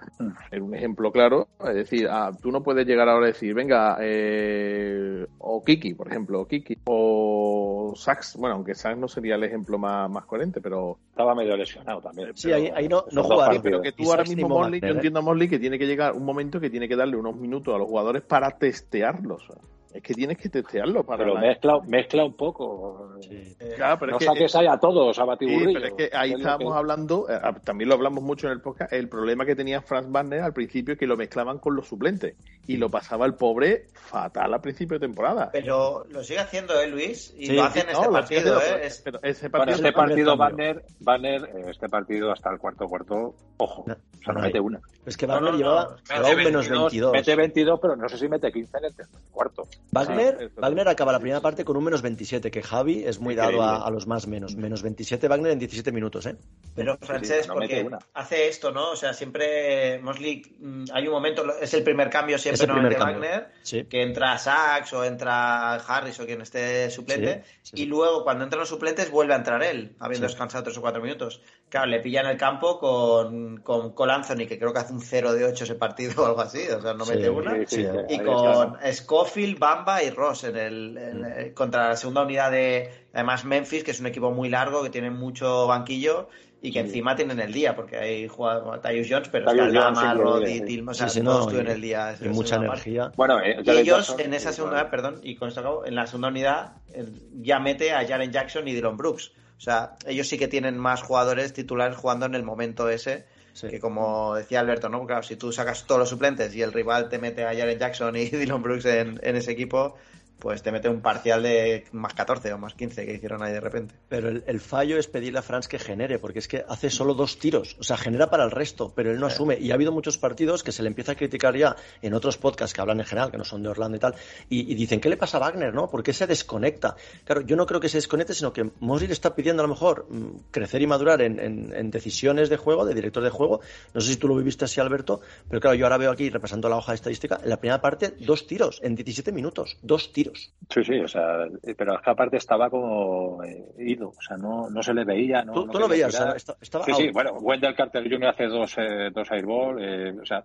es un ejemplo claro. Es decir, ah, tú no puedes llegar ahora a decir, venga, eh, o Kiki, por ejemplo. O Kiki, o Sachs, bueno, aunque Sachs no sería el ejemplo más, más coherente, pero... Estaba medio lesionado también. Sí, ahí, ahí no, no jugaría. Pero que tú ahora mismo, Mo Mosley, yo entiendo a Mosley que tiene que llegar un momento que tiene que darle unos minutos a los jugadores para testearlos. Es que tienes que testearlos para... Pero la- mezcla, mezcla un poco. Sí. Claro, pero no es que- saques ahí a todos a Sí, batiburrillo. pero es que ahí Es estábamos que- hablando, eh, también lo hablamos mucho en el podcast, el problema que tenía Franz Wagner al principio que lo mezclaban con los suplentes y lo pasaba el pobre fatal al principio de temporada. Pero lo sigue haciendo, ¿eh, Luis? Y Sí, lo hace en No, este lo partido, haciendo, ¿eh? pero- Es- pero ese Bueno, partido este partido. Banner, Banner, eh, este partido hasta el cuarto cuarto, ojo, No, o sea, no mete una. Es que No, Wagner no, no. llevaba, un menos 22. Mete 22, pero no sé si mete 15 en el tercer cuarto. Wagner. Wagner acaba la primera parte con un menos 27, que Javi es muy dado a, a los más menos. Menos 27 Wagner en 17 minutos, ¿eh? Pero Francés, no porque hace esto, ¿no? O sea, siempre Mosley, mm, hay un momento, es el primer cambio siempre no de. Wagner, Sí. que entra Sachs o entra Harris o quien esté suplente, Sí, sí, sí. y luego cuando entran los suplentes vuelve a entrar él, habiendo Sí. descansado tres o cuatro minutos. Claro, le pilla en el campo con, con Cole Anthony, que creo que hace un 0 de 8 ese partido o algo así, o sea, no Sí, mete una. Sí, sí, Y con Scofield, Bamba y Ross en el, en Mm. el- contra la segunda unidad de además Memphis, que es un equipo muy largo, que tiene mucho banquillo y que encima tienen el día, porque hay jugadores Tyus Jones, pero Tyus está Lama, Roddy, sí. Tillman, o sea, sí, todos no, y- el día. y mucha parte. energía. Bueno, eh, Y ellos Jackson, en esa segunda, bueno. perdón, y con esto acabo, en la segunda unidad eh, ya mete a Jaren Jackson y Dylan Brooks. O sea, ellos sí que tienen más jugadores titulares jugando en el momento ese, Sí. que como decía Alberto, ¿no? Claro, si tú sacas todos los suplentes y el rival te mete a Jaren Jackson y Dylan Brooks en, en ese equipo, pues te mete un parcial de más 14 o más 15 que hicieron ahí de repente. Pero el, el fallo es pedirle a Franz que genere, porque es que hace solo dos tiros. O sea, genera para el resto, pero él no asume. Y ha habido muchos partidos que se le empieza a criticar ya en otros podcasts que hablan en general, que no son de Orlando y tal, y, y dicen, ¿qué le pasa a Wagner, no? ¿Por qué se desconecta? Claro, yo no creo que se desconecte, sino que Mosley le está pidiendo a lo mejor mm, crecer y madurar en, en- en decisiones de juego, de director de juego. No sé si tú lo viviste así, Alberto, pero claro, yo ahora veo aquí, repasando la hoja de estadística, en la primera parte, dos tiros, en 17 minutos, dos tiros. Sí, sí, o sea, eh, pero es que aparte estaba como eh, ido, o sea, no, no se le veía. No, tú no tú lo veías, o sea, esta- estaba Sí, sí, bueno, Wendell Carter Jr. hace dos, eh, dos airball, eh, o sea,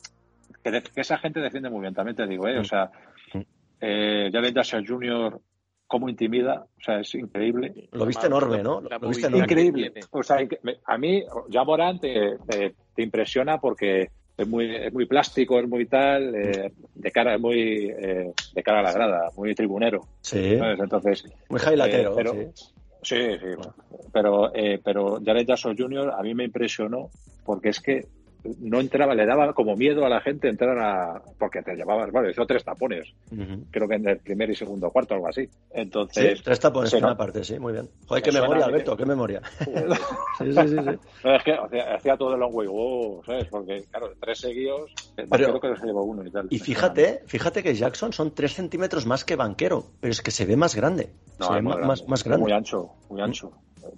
que, de- que esa gente defiende muy bien, también te digo, ¿eh? O sea, Mm. eh, Jalen Jackson Jr., cómo intimida, o sea, es increíble. Lo viste enorme, ¿no? Lo viste enorme. Increíble. O sea, a mí, ya Morán te, te- te impresiona porque es muy, es muy plástico, es muy tal, eh, de cara, es muy, eh, de cara a la grada, muy tribunero. Sí, ¿sabes? Entonces, muy highlightero, Eh, pero- sí. Sí, sí, bueno. pero, eh, pero Jared Jackson Jr. a mí me impresionó porque es que no entraba, le daba como miedo a la gente entrar a. porque te llevabas, vale, hizo tres tapones, creo que en el primer y segundo cuarto, algo así. Sí, Entonces, tres tapones en una parte, sí, muy bien. Joder, qué memoria, Alberto, que- qué memoria. sí, sí, sí, sí. no, es que hacía, hacía todo el long way go, ¿sabes? Porque, claro, tres seguidos, el Pero- banquero que se llevó uno y tal. Y fíjate, fíjate que Jackson son tres centímetros más que banquero, pero es que se ve más grande. No, se ve grande, más, grande. Muy ancho, muy ancho.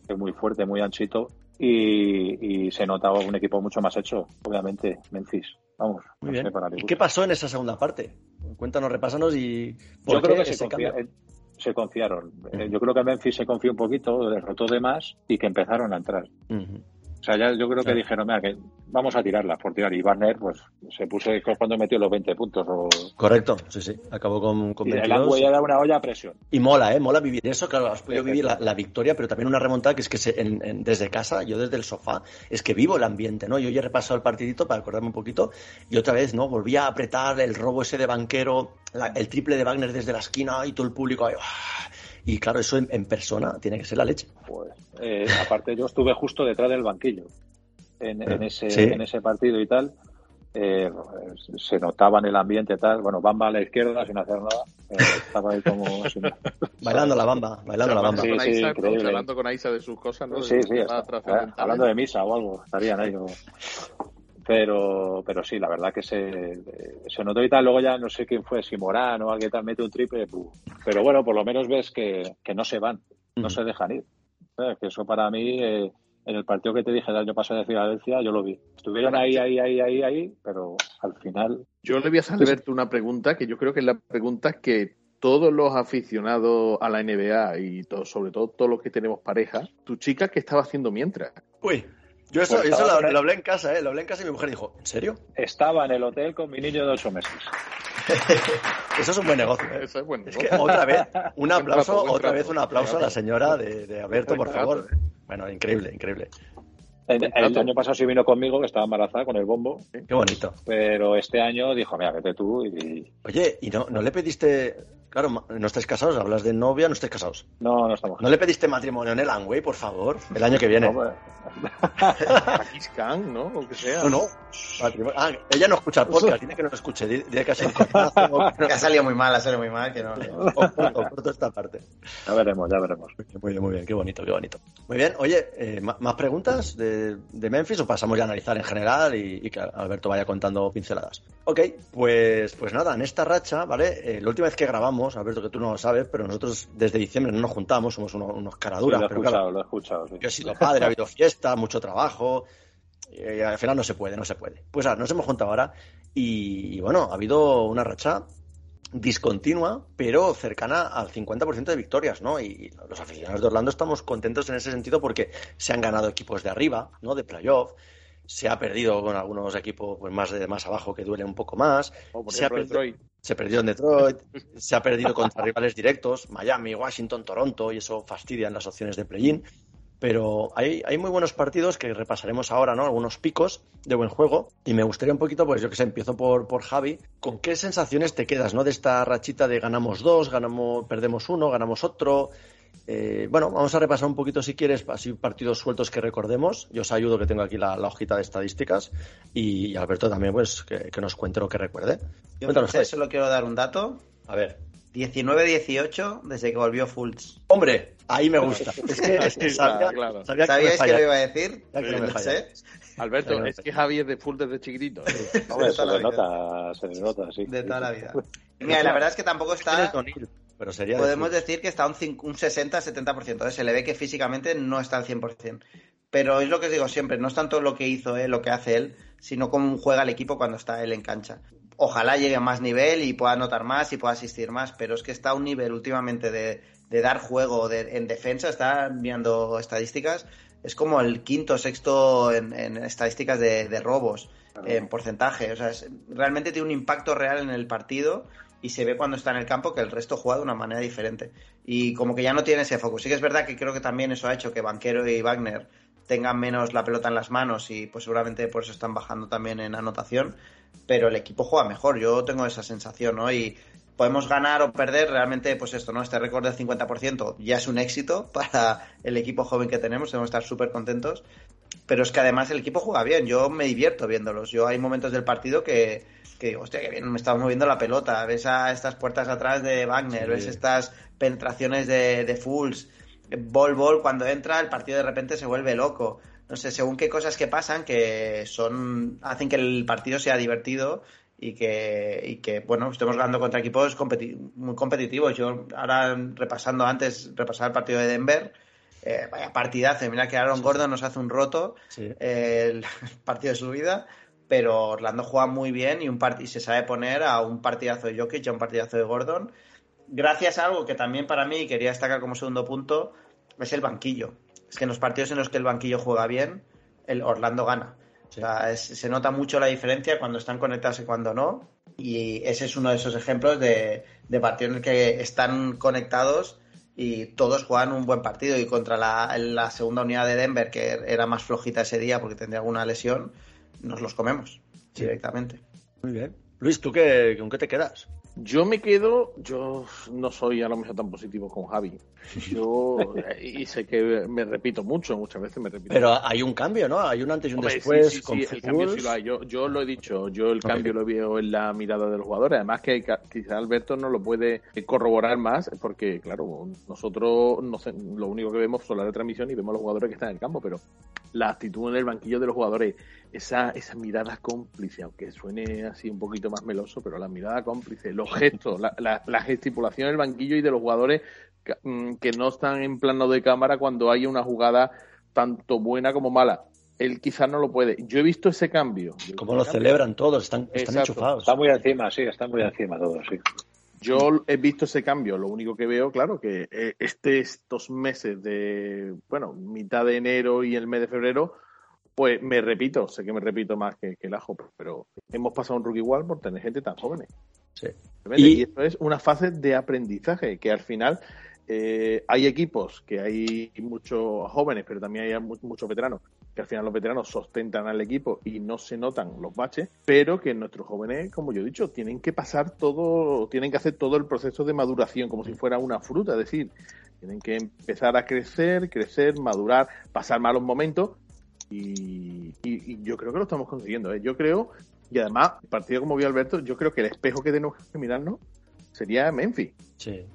Es muy fuerte, muy anchito. Y, y se notaba un equipo mucho más hecho, obviamente, Memphis. Vamos, Muy no bien. sé, para ¿Y qué pasó en esa segunda parte? Cuéntanos, repásanos y por Yo qué creo que se, confía- eh, confiaron. Yo creo que Memphis se confió un poquito, derrotó de más y que empezaron a entrar. O sea, ya yo creo que dijeron, mira, que vamos a tirarla por tirar. Y Barner, pues, se puso cuando metió los 20 puntos. O... Correcto, sí, sí. Acabó con, con Y el 22. Amway era una olla a presión. Y mola, ¿eh? Mola vivir eso. Claro, has podido Sí, vivir la, la victoria, pero también una remontada que es que se- en- en- desde casa, yo desde el sofá, es que vivo el ambiente, ¿no? Yo ya he repasado el partidito para acordarme un poquito y otra vez, ¿no? Volví a apretar el robo ese de banquero, la- el triple de Wagner desde la esquina y todo el público ahí. ¡ah! Y claro, eso en, en persona tiene que ser la leche. Pues, eh, aparte, yo estuve justo detrás del banquillo en, en ese, Sí. en ese partido y tal. Eh, se notaba en el ambiente tal. Bueno, Bamba a la izquierda sin hacer nada. Eh, estaba ahí como. sin- Bailando la bamba, bailando la bamba. Sí, con sí, Aisa, increíble. hablando con Aisa de sus cosas, ¿no? Sí, De sí, está- hablando de misa o algo, estarían ahí. o- Pero, pero sí, la verdad que se, se notó y tal. Luego ya no sé quién fue, si Morán o alguien tal, mete un triple. Pero bueno, por lo menos ves que, que no se van, no se dejan ir. ¿Sabes? Que eso para mí, eh, en el partido que te dije el año pasado de Filadelfia, yo lo vi. Estuvieron ahí, ahí, ahí, ahí, ahí, pero al final. Yo le voy a hacer a Alberto una pregunta que yo creo que es la pregunta que todos los aficionados a la NBA y todo, sobre todo todos los que tenemos pareja, tu chica, ¿qué estaba haciendo mientras? Uy, yo eso, Pues eso lo, hablé en casa, ¿eh? Lo hablé en casa y mi mujer dijo, ¿en serio? Estaba en el hotel con mi niño de ocho meses. Eso es un buen negocio. ¿eh? Eso es buen Es que otra vez, un aplauso, trato, otra vez un aplauso a la señora de, de Alberto, por favor. ¿eh? Bueno, increíble, increíble. El, el año pasado sí vino conmigo, que estaba embarazada con el bombo, Qué bonito. pero este año dijo, mira, vete tú y... Oye, ¿y no, no le pediste, claro, no estáis casados, hablas de novia, no estáis casados? No, no estamos. ¿No le pediste matrimonio en el Angway, por favor? El año que viene. No, A Kiss Khan, ¿no? O que sea. No, no. Ah, ella no escucha el podcast, tiene que no lo escuche. di- Dile que ha sido un coñazo, Que ha salido muy mal, ha salido muy mal, que no. o corto, o corto esta parte. ya veremos, ya veremos. Muy bien, muy bien, qué bonito, qué bonito. Muy bien, oye, eh, ¿ma- ¿más preguntas de, de Memphis o pasamos ya a analizar en general y, y que Alberto vaya contando pinceladas? Ok, pues, pues nada, en esta racha, ¿vale? Eh, la última vez que grabamos, Alberto, que tú no lo sabes, pero nosotros desde diciembre no nos juntamos, somos unos, unos Sí, caraduras, lo he pero escuchado, claro, lo he escuchado. sí. yo he sido padre, ha habido fiesta, mucho trabajo. Y al final no se puede, no se puede. Pues ahora, nos hemos juntado ahora y, y bueno, ha habido una racha discontinua, pero cercana al 50% de victorias, ¿no? Y los aficionados de Orlando estamos contentos en ese sentido porque se han ganado equipos de arriba, ¿no? De playoff. Se ha perdido con algunos equipos pues, más de más abajo que duelen un poco más. Se ha perdido- se perdió en Detroit, se ha perdido contra rivales directos, Miami, Washington, Toronto, y eso fastidia en las opciones de play-in. Pero hay, hay muy buenos partidos que repasaremos ahora, ¿no? Algunos picos de buen juego. Y me gustaría un poquito, pues yo que sé, empiezo por, por Javi. ¿Con qué sensaciones te quedas, ¿no? De esta rachita de ganamos dos, ganamos, perdemos uno, ganamos otro. Eh, bueno, vamos a repasar un poquito si quieres, así partidos sueltos que recordemos. Yo os ayudo que tengo aquí la, la hojita de estadísticas. Y, y Alberto también, pues, que, que nos cuente lo que recuerde. Yo Cuéntanos, solo quiero dar un dato. A ver. 19-18 desde que volvió Fultz. Hombre, ahí me gusta. Es que, es que sabía, Claro, claro. sabía ¿Sabíais que lo iba a decir? Ya que no me Lo falla. sé. Alberto, es que Javi es de full desde chiquitito. ¿eh? Hombre, De se le nota, se le nota, sí. De toda la vida. Mira, la verdad es que tampoco está. Pero sería de Podemos decir que está un, cin- un 60-70%. ¿eh? Se le ve que físicamente no está al 100%. Pero es lo que os digo siempre, no es tanto lo que hizo él, lo que hace él, sino cómo juega el equipo cuando está él en cancha. Ojalá llegue a más nivel y pueda anotar más y pueda asistir más, pero es que está a un nivel últimamente de, de dar juego de- en defensa, está viendo estadísticas, es como el quinto, sexto en, en estadísticas de, de robos, en porcentaje. O sea, es- realmente tiene un impacto real en el partido y se ve cuando está en el campo que el resto juega de una manera diferente. Y como que ya no tiene ese foco. Sí que es verdad que creo que también eso ha hecho que Banquero y Wagner tengan menos la pelota en las manos y pues seguramente por eso están bajando también en anotación, pero el equipo juega mejor, yo tengo esa sensación, ¿no? Y podemos ganar o perder, realmente pues esto, ¿no? Este récord del 50% ya es un éxito para el equipo joven que tenemos, debemos estar súper contentos, pero es que además el equipo juega bien, yo me divierto viéndolos, yo hay momentos del partido que, que digo, hostia, que bien, me está moviendo la pelota, ves a estas puertas atrás de Wagner, Sí. ves estas penetraciones de, de Fools, Ball Ball cuando entra el partido de repente se vuelve loco. No sé, según qué cosas que pasan que son hacen que el partido sea divertido y que, y que bueno, estemos ganando contra equipos competi- muy competitivos. Yo ahora repasando antes, repasar el partido de Denver, eh, vaya partidazo. Mira que Aaron Gordon nos hace un roto Sí. el partido de su vida, pero Orlando juega muy bien y, un y se sabe poner a un partidazo de Jokic y a un partidazo de Gordon. Gracias a algo que también para mí quería destacar como segundo punto, es el banquillo. Es que en los partidos en los que el banquillo juega bien, el Orlando gana. O sea, es- se nota mucho la diferencia cuando están conectados y cuando no. Y ese es uno de esos ejemplos de, de partidos en el que están conectados y todos juegan un buen partido. Y contra la, la segunda unidad de Denver, que era más flojita ese día porque tendría alguna lesión, nos los comemos Sí. directamente. Muy bien. Luis, ¿tú qué, con qué te quedas? Yo me quedo, yo no soy a lo mejor tan positivo con Javi. Yo, y sé que me repito mucho, muchas veces me repito. Pero hay un cambio, ¿no? Hay un antes y un Hombre, sí, después sí, sí, con el cambio sí lo hay. Yo, yo lo he dicho, yo el cambio lo veo en la mirada de los jugadores. Además que quizá Alberto no lo puede corroborar más porque, claro, nosotros no sé, lo único que vemos son la retransmisión y vemos a los jugadores que están en el campo, pero la actitud en el banquillo de los jugadores, esa, esa mirada cómplice, aunque suene así un poquito más meloso, pero la mirada cómplice, los gestos, la, la, la gesticulación en el banquillo y de los jugadores que, mm, que no están en plano de cámara cuando hay una jugada tanto buena como mala. Él quizás no lo puede. Yo he visto ese cambio. Visto lo cambio. celebran todos, están, están enchufados. Está muy encima, sí, está muy encima todos, sí. Yo he visto ese cambio. Lo único que veo, claro, que eh, este, estos meses de, bueno, mitad de enero y el mes de febrero, pues me repito, sé que me repito más que, que el ajo, pero hemos pasado un rookie igual por tener gente tan joven. Sí. Y, y eso es una fase de aprendizaje que al final eh, hay equipos que hay muchos jóvenes, pero también hay muchos veteranos, que al final los veteranos sostentan al equipo y no se notan los baches, pero que nuestros jóvenes, como yo he dicho, tienen que pasar todo, tienen que hacer todo el proceso de maduración como si fuera una fruta, es decir, tienen que empezar a crecer, crecer, madurar, pasar malos momentos y, yo creo que lo estamos consiguiendo. ¿eh? Yo creo, y además, partido como vio Alberto, yo creo que el espejo que tenemos que mirarnos sería Memphis. Sí.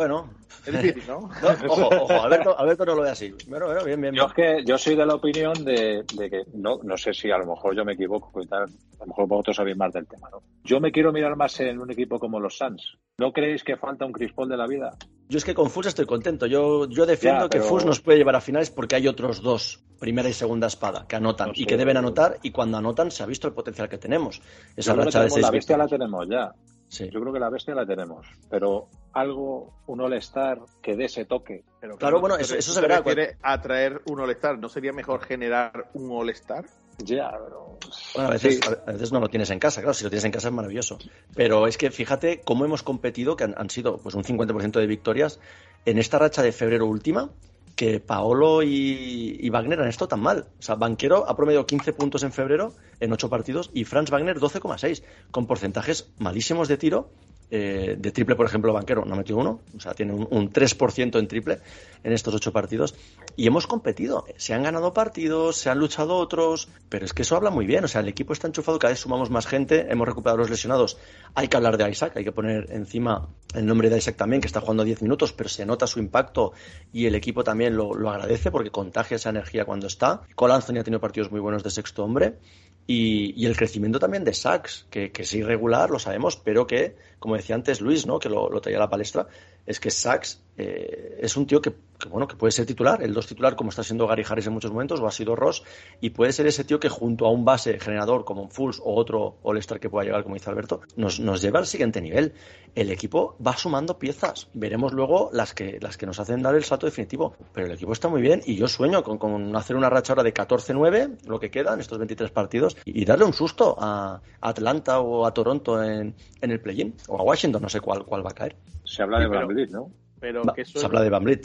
Bueno. Es difícil, ¿no? ojo, ojo, Alberto, Alberto no lo ve así. Bueno, bueno, bien, bien, Yo, es que, yo soy de la opinión de, que, no, no sé si a lo mejor yo me equivoco tal, a lo mejor vosotros sabéis más del tema, ¿no? Yo me quiero mirar más en un equipo como los Suns. ¿No creéis que falta un Chris Paul de la vida? Yo es que con Fus estoy contento. Yo, yo defiendo que Fus nos puede llevar a finales porque hay otros dos, primera y segunda espada, que anotan y que deben anotar y cuando anotan se ha visto el potencial que tenemos. Esa racha de seis La bestia la tenemos ya. Yo creo que la bestia la tenemos, pero algo, un All-Star que dé ese toque. Pero claro, bueno, eso, se verá. quiere atraer un All-Star? ¿No sería mejor generar un All-Star? Ya, pero... Bueno, a veces, a veces no lo tienes en casa, claro, si lo tienes en casa es maravilloso. Pero es que fíjate cómo hemos competido, que han, sido pues un 50% de victorias en esta racha de febrero última, que Paolo y, Wagner han estado tan mal. O sea, Banquero ha promediado 15 puntos en febrero en 8 partidos y Franz Wagner 12,6, con porcentajes malísimos de tiro eh, de triple, por ejemplo, Banquero no ha metido uno, o sea, tiene un, 3% en triple en estos ocho partidos. Y hemos competido, se han ganado partidos, se han luchado otros, pero es que eso habla muy bien, o sea, el equipo está enchufado, cada vez sumamos más gente, hemos recuperado los lesionados. Hay que hablar de Isaac, hay que poner encima el nombre de Isaac también, que está jugando 10 minutos, pero se nota su impacto y el equipo también lo, agradece porque contagia esa energía cuando está. Cole Anthony ha tenido partidos muy buenos de sexto hombre. Y, el crecimiento también de Sachs, que, que, es irregular, lo sabemos, pero que, como decía antes Luis, ¿no? que lo, lo traía a la palestra, es que Sachs eh, es un tío que, bueno, que puede ser titular, el dos titular como está siendo Gary Harris en muchos momentos, o ha sido Ross, y puede ser ese tío que junto a un base generador como un Fulls o otro All-Star que pueda llegar, como dice Alberto, nos, nos lleva al siguiente nivel. El equipo va sumando piezas, veremos luego las que, las que nos hacen dar el salto definitivo, pero el equipo está muy bien y yo sueño con, con hacer una racha ahora de 14-9, lo que queda en estos 23 partidos, y, darle un susto a, Atlanta o a Toronto en, en el play-in, o a Washington, no sé cuál, cuál va a caer. Se habla de Bradley, ¿no? Pero que eso se habla de Van pero,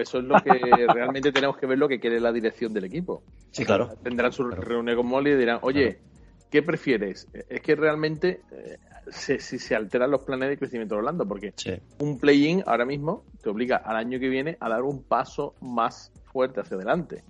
eso, es lo que realmente tenemos que ver lo que quiere la dirección del equipo. Sí, claro. Tendrán su reunión con Molly y dirán, oye, ¿qué prefieres? Es que realmente eh, si se alteran los planes de crecimiento de Orlando, porque un play-in ahora mismo te obliga al año que viene a dar un paso más fuerte hacia adelante.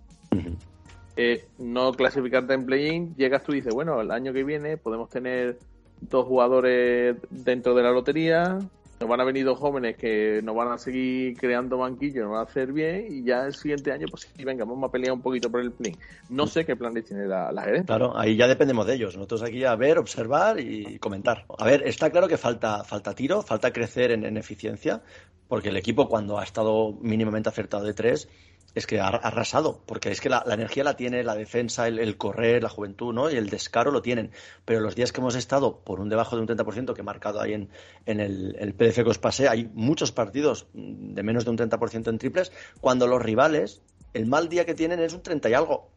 Eh, no clasificarte en play-in, llegas tú y dices, bueno, el año que viene podemos tener dos jugadores dentro de la lotería, nos van a venir dos jóvenes que nos van a seguir creando banquillos, nos van a hacer bien y ya el siguiente año, pues sí, venga, vamos a pelear un poquito por el plan. No sé qué plan tiene la, la gerencia. Claro, ahí ya dependemos de ellos. Nosotros aquí a ver, observar y comentar. A ver, está claro que falta, falta tiro, falta crecer en, en eficiencia, porque el equipo cuando ha estado mínimamente acertado de tres es que ha arrasado, porque es que la, energía la tiene, la defensa, el, correr, la juventud, ¿no? Y el descaro lo tienen. Pero los días que hemos estado por un debajo de un 30%, que he marcado ahí en, en el, el, PDF que os pasé, hay muchos partidos de menos de un 30% en triples, cuando los rivales, el mal día que tienen es un 30 y algo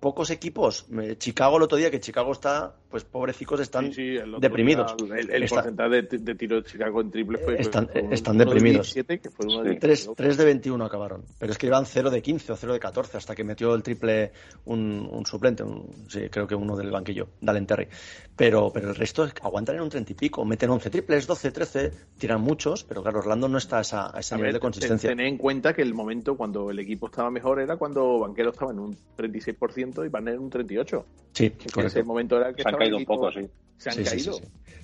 pocos equipos. Chicago el otro día, que Chicago está, pues pobrecicos, están deprimidos. el, porcentaje de, tiro de Chicago en triple fue. Están, están deprimidos. 3, de 21 acabaron. Pero es que iban 0 de 15 o 0 de 14 hasta que metió el triple un, suplente, sí, creo que uno del banquillo, Dalen Terry. Pero, pero el resto aguantan en un 30 y pico, meten 11 triples, 12, 13, tiran muchos, pero claro, Orlando no está a, esa, ese nivel de consistencia. Tener en cuenta que el momento cuando el equipo estaba mejor era cuando Banquero estaba en un 36% y van en un 38. Sí, en ese momento era que han caído un poco, sí. Se han caído.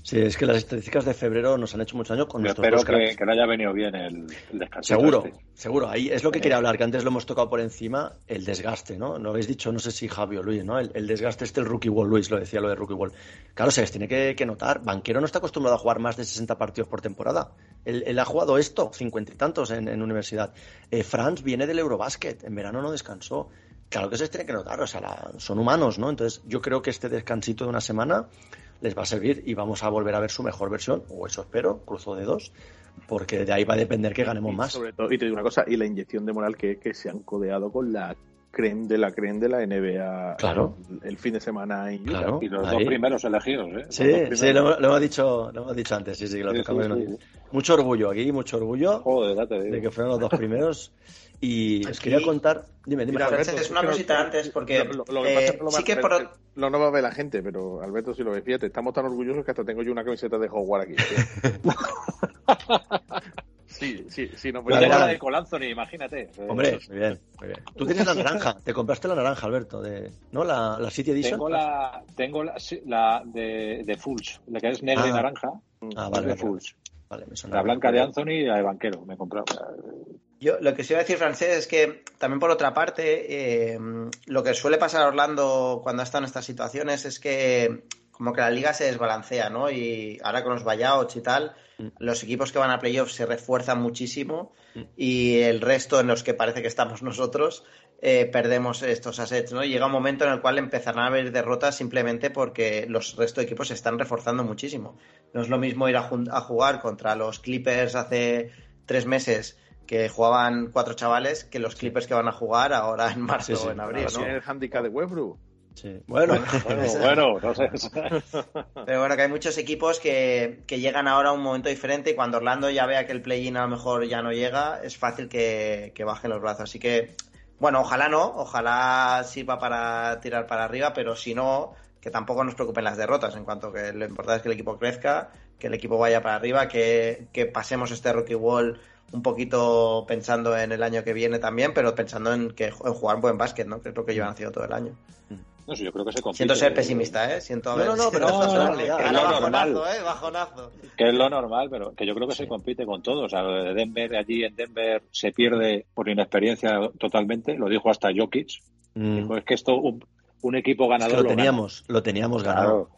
Sí, es que las estadísticas de febrero nos han hecho mucho daño con nuestros espero que, que, no haya venido bien el, desgaste. Seguro, este. seguro. Ahí es lo que quería hablar, que antes lo hemos tocado por encima, el desgaste, ¿no? Lo habéis dicho, no sé si Javi o Luis, ¿no? El, desgaste este, el rookie wall, Luis lo decía lo de rookie wall. Claro, se les tiene que, notar. Banquero no está acostumbrado a jugar más de 60 partidos por temporada. Él, ha jugado esto, cincuenta y tantos en, universidad. Eh, Franz viene del Eurobasket, en verano no descansó claro que se tiene que notar, o sea, son humanos, ¿no? Entonces, yo creo que este descansito de una semana les va a servir y vamos a volver a ver su mejor versión, o eso espero, cruzo de dos, porque de ahí va a depender que ganemos más. Sobre todo, y te digo una cosa, y la inyección de moral que que se han codeado con la creme de la creme de la NBA Claro. el fin de semana en Utah. Claro. Y los Ahí. dos primeros elegidos, ¿eh? Sí, sí, lo, hemos- lo hemos dicho, lo hemos dicho antes, sí, sí, lo Sí, sí, sí. Mucho orgullo aquí, mucho orgullo Joder, de que fueron los dos primeros. Y os quería contar, dime, dime. Francesc, es una cosita antes, porque Lo, lo que pasa es eh, que lo sí que por... no va a ver la gente, pero Alberto sí lo ve. Fíjate, estamos tan orgullosos que hasta tengo yo una camiseta de Hogwarts aquí. tío. sí, sí, sí, no vale. la de Colanzoni, imagínate. Eh, Hombre, muy bien, muy bien. Tú tienes la naranja, te compraste la naranja, Alberto, de, ¿no? La, la City Edition. Tengo la, tengo la, sí, la de, de Fools, la que es negra y Ah. naranja. Ah, vale, de vale. Fools. Vale, me suena. La blanca de Anthony y la de Banquero, me he comprado. Yo lo que os iba a decir, Francés, es que también por otra parte, eh, lo que suele pasar a Orlando cuando está en estas situaciones es que como que la liga se desbalancea, ¿no? Y ahora con los buyouts y tal, Mm. los equipos que van a playoffs se refuerzan muchísimo Mm. y el resto en los que parece que estamos nosotros eh, perdemos estos assets, ¿no? Y llega un momento en el cual empezarán a haber derrotas simplemente porque los resto de equipos se están reforzando muchísimo. No es lo mismo ir a, a jugar contra los Clippers hace tres meses que jugaban cuatro chavales que los Clippers que van a jugar ahora en marzo Sí, sí, o en abril, claro, ¿no? Tiene el handicap de Westbrook. Sí. Bueno, Bueno, bueno, no sé. Pero bueno, que hay muchos equipos que, que llegan ahora a un momento diferente y cuando Orlando ya vea que el play-in a lo mejor ya no llega, es fácil que, que bajen los brazos. Así que, bueno, ojalá no, ojalá sirva para tirar para arriba, pero si no, que tampoco nos preocupen las derrotas, en cuanto que lo importante es que el equipo crezca, que el equipo vaya para arriba, que, que pasemos este Rocky Wall un poquito pensando en el año que viene también, pero pensando en que en jugar buen básquet, ¿no? Que es lo que llevan haciendo todo el año. No sé, yo creo que se compite. Siento ser pesimista, ¿eh? Siento No, no, no, pero siento- es lo bajonazo, normal. ¿eh? Bajonazo. Que es lo normal, pero que yo creo que se compite con todo. O sea, lo de Denver, allí en Denver se pierde por inexperiencia totalmente. Lo dijo hasta Jokic. mm, Dijo, es que esto, un, un equipo es ganador que lo lo gana". teníamos, lo teníamos ganado. Claro.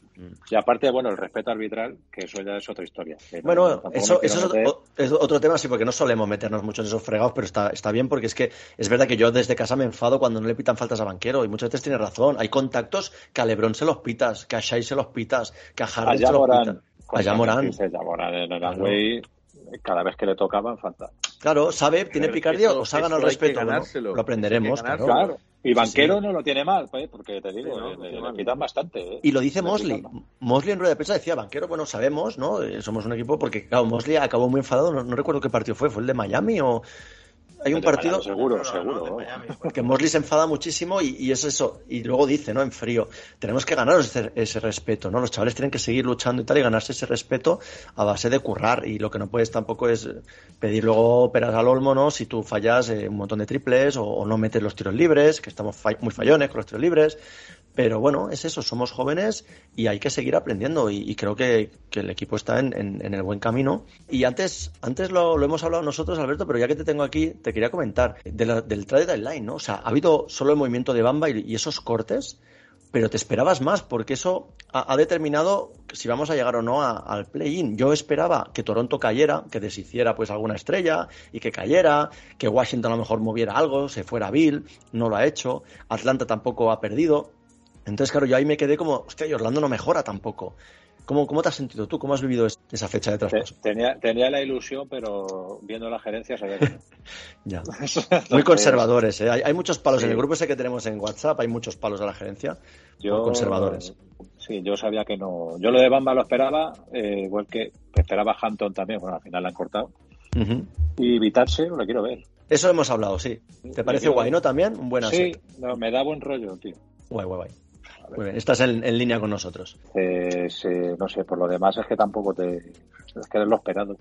Y aparte, bueno, el respeto arbitral, que eso ya es otra historia. No- Bueno, eso, eso es, otro, es otro tema, sí, porque no solemos meternos mucho en esos fregados, pero está, está bien porque es que es verdad que yo desde casa me enfado cuando no le pitan faltas a banquero y muchas veces tiene razón. Hay contactos que a Lebron se los pitas, que a Shai se los pitas, que a Harden Allá se los Morán. pitas. Allá Morán. Allá Morán en el Claro. Angway, cada vez que le tocaban, falta. Claro, sabe, tiene Pero picardía, eso- os ha ganado el respeto. Bueno, lo aprenderemos, claro. Claro. Y Banquero sí. no lo tiene mal, pues, porque te digo, Sí, no, le- no pitan bastante. ¿eh? Y lo dice Le Mosley. Mosley en rueda de prensa decía, banquero, bueno, sabemos, ¿no? Eh, somos un equipo porque, claro, Mosley acabó muy enfadado, no, no recuerdo qué partido fue, ¿fue el de Miami o...? Hay un partido... Seguro, No, no, no, seguro. de vamos. Miami. que Mosley se enfada muchísimo y, y es eso. Y luego dice, ¿no? En frío, tenemos que ganarnos ese, ese respeto, ¿no? Los chavales tienen que seguir luchando y tal y ganarse ese respeto a base de currar. Y lo que no puedes tampoco es pedir luego peras al olmo, ¿no? Si tú fallas eh, un montón de triples o, o no metes los tiros libres, que estamos fa- muy fallones con los tiros libres. Pero bueno, es eso, somos jóvenes y hay que seguir aprendiendo y, creo que, el equipo está en, el buen camino. Y antes, antes lo, lo hemos hablado nosotros, Alberto, pero ya que te tengo aquí, te quería comentar de la- del trade deadline, ¿no? O sea, ha habido solo el movimiento de Bamba y, y esos cortes, pero te esperabas más porque eso ha, ha determinado si vamos a llegar o no a- al play-in. Yo esperaba que Toronto cayera, que deshiciera pues alguna estrella y que cayera, que Washington a lo mejor moviera algo, se fuera Bill, no lo ha hecho, Atlanta tampoco ha perdido. Entonces, claro, yo ahí me quedé como, hostia, y Orlando no mejora tampoco. ¿Cómo, cómo te has sentido tú? ¿Cómo has vivido es- esa fecha de traspaso? Tenía, tenía la ilusión, pero viendo la gerencia sabía que no. Ya. Muy conservadores, ¿eh? Hay, hay muchos palos Sí. en el grupo ese que tenemos en WhatsApp, hay muchos palos a la gerencia. Yo, Muy conservadores. Sí, yo sabía que no. Yo lo de Bamba lo esperaba, eh, igual que esperaba Hampton también. Bueno, al final la han cortado. Ujú. Y Vitarse, lo quiero ver. Eso hemos hablado, sí. ¿Te parece guay, no? También, un buen Sí, asset. no, me da buen rollo, tío. Guay, guay, guay. Muy bien, estás en, en línea con nosotros. Eh, no sé, por lo demás es que tampoco te. Es que eres lo esperado,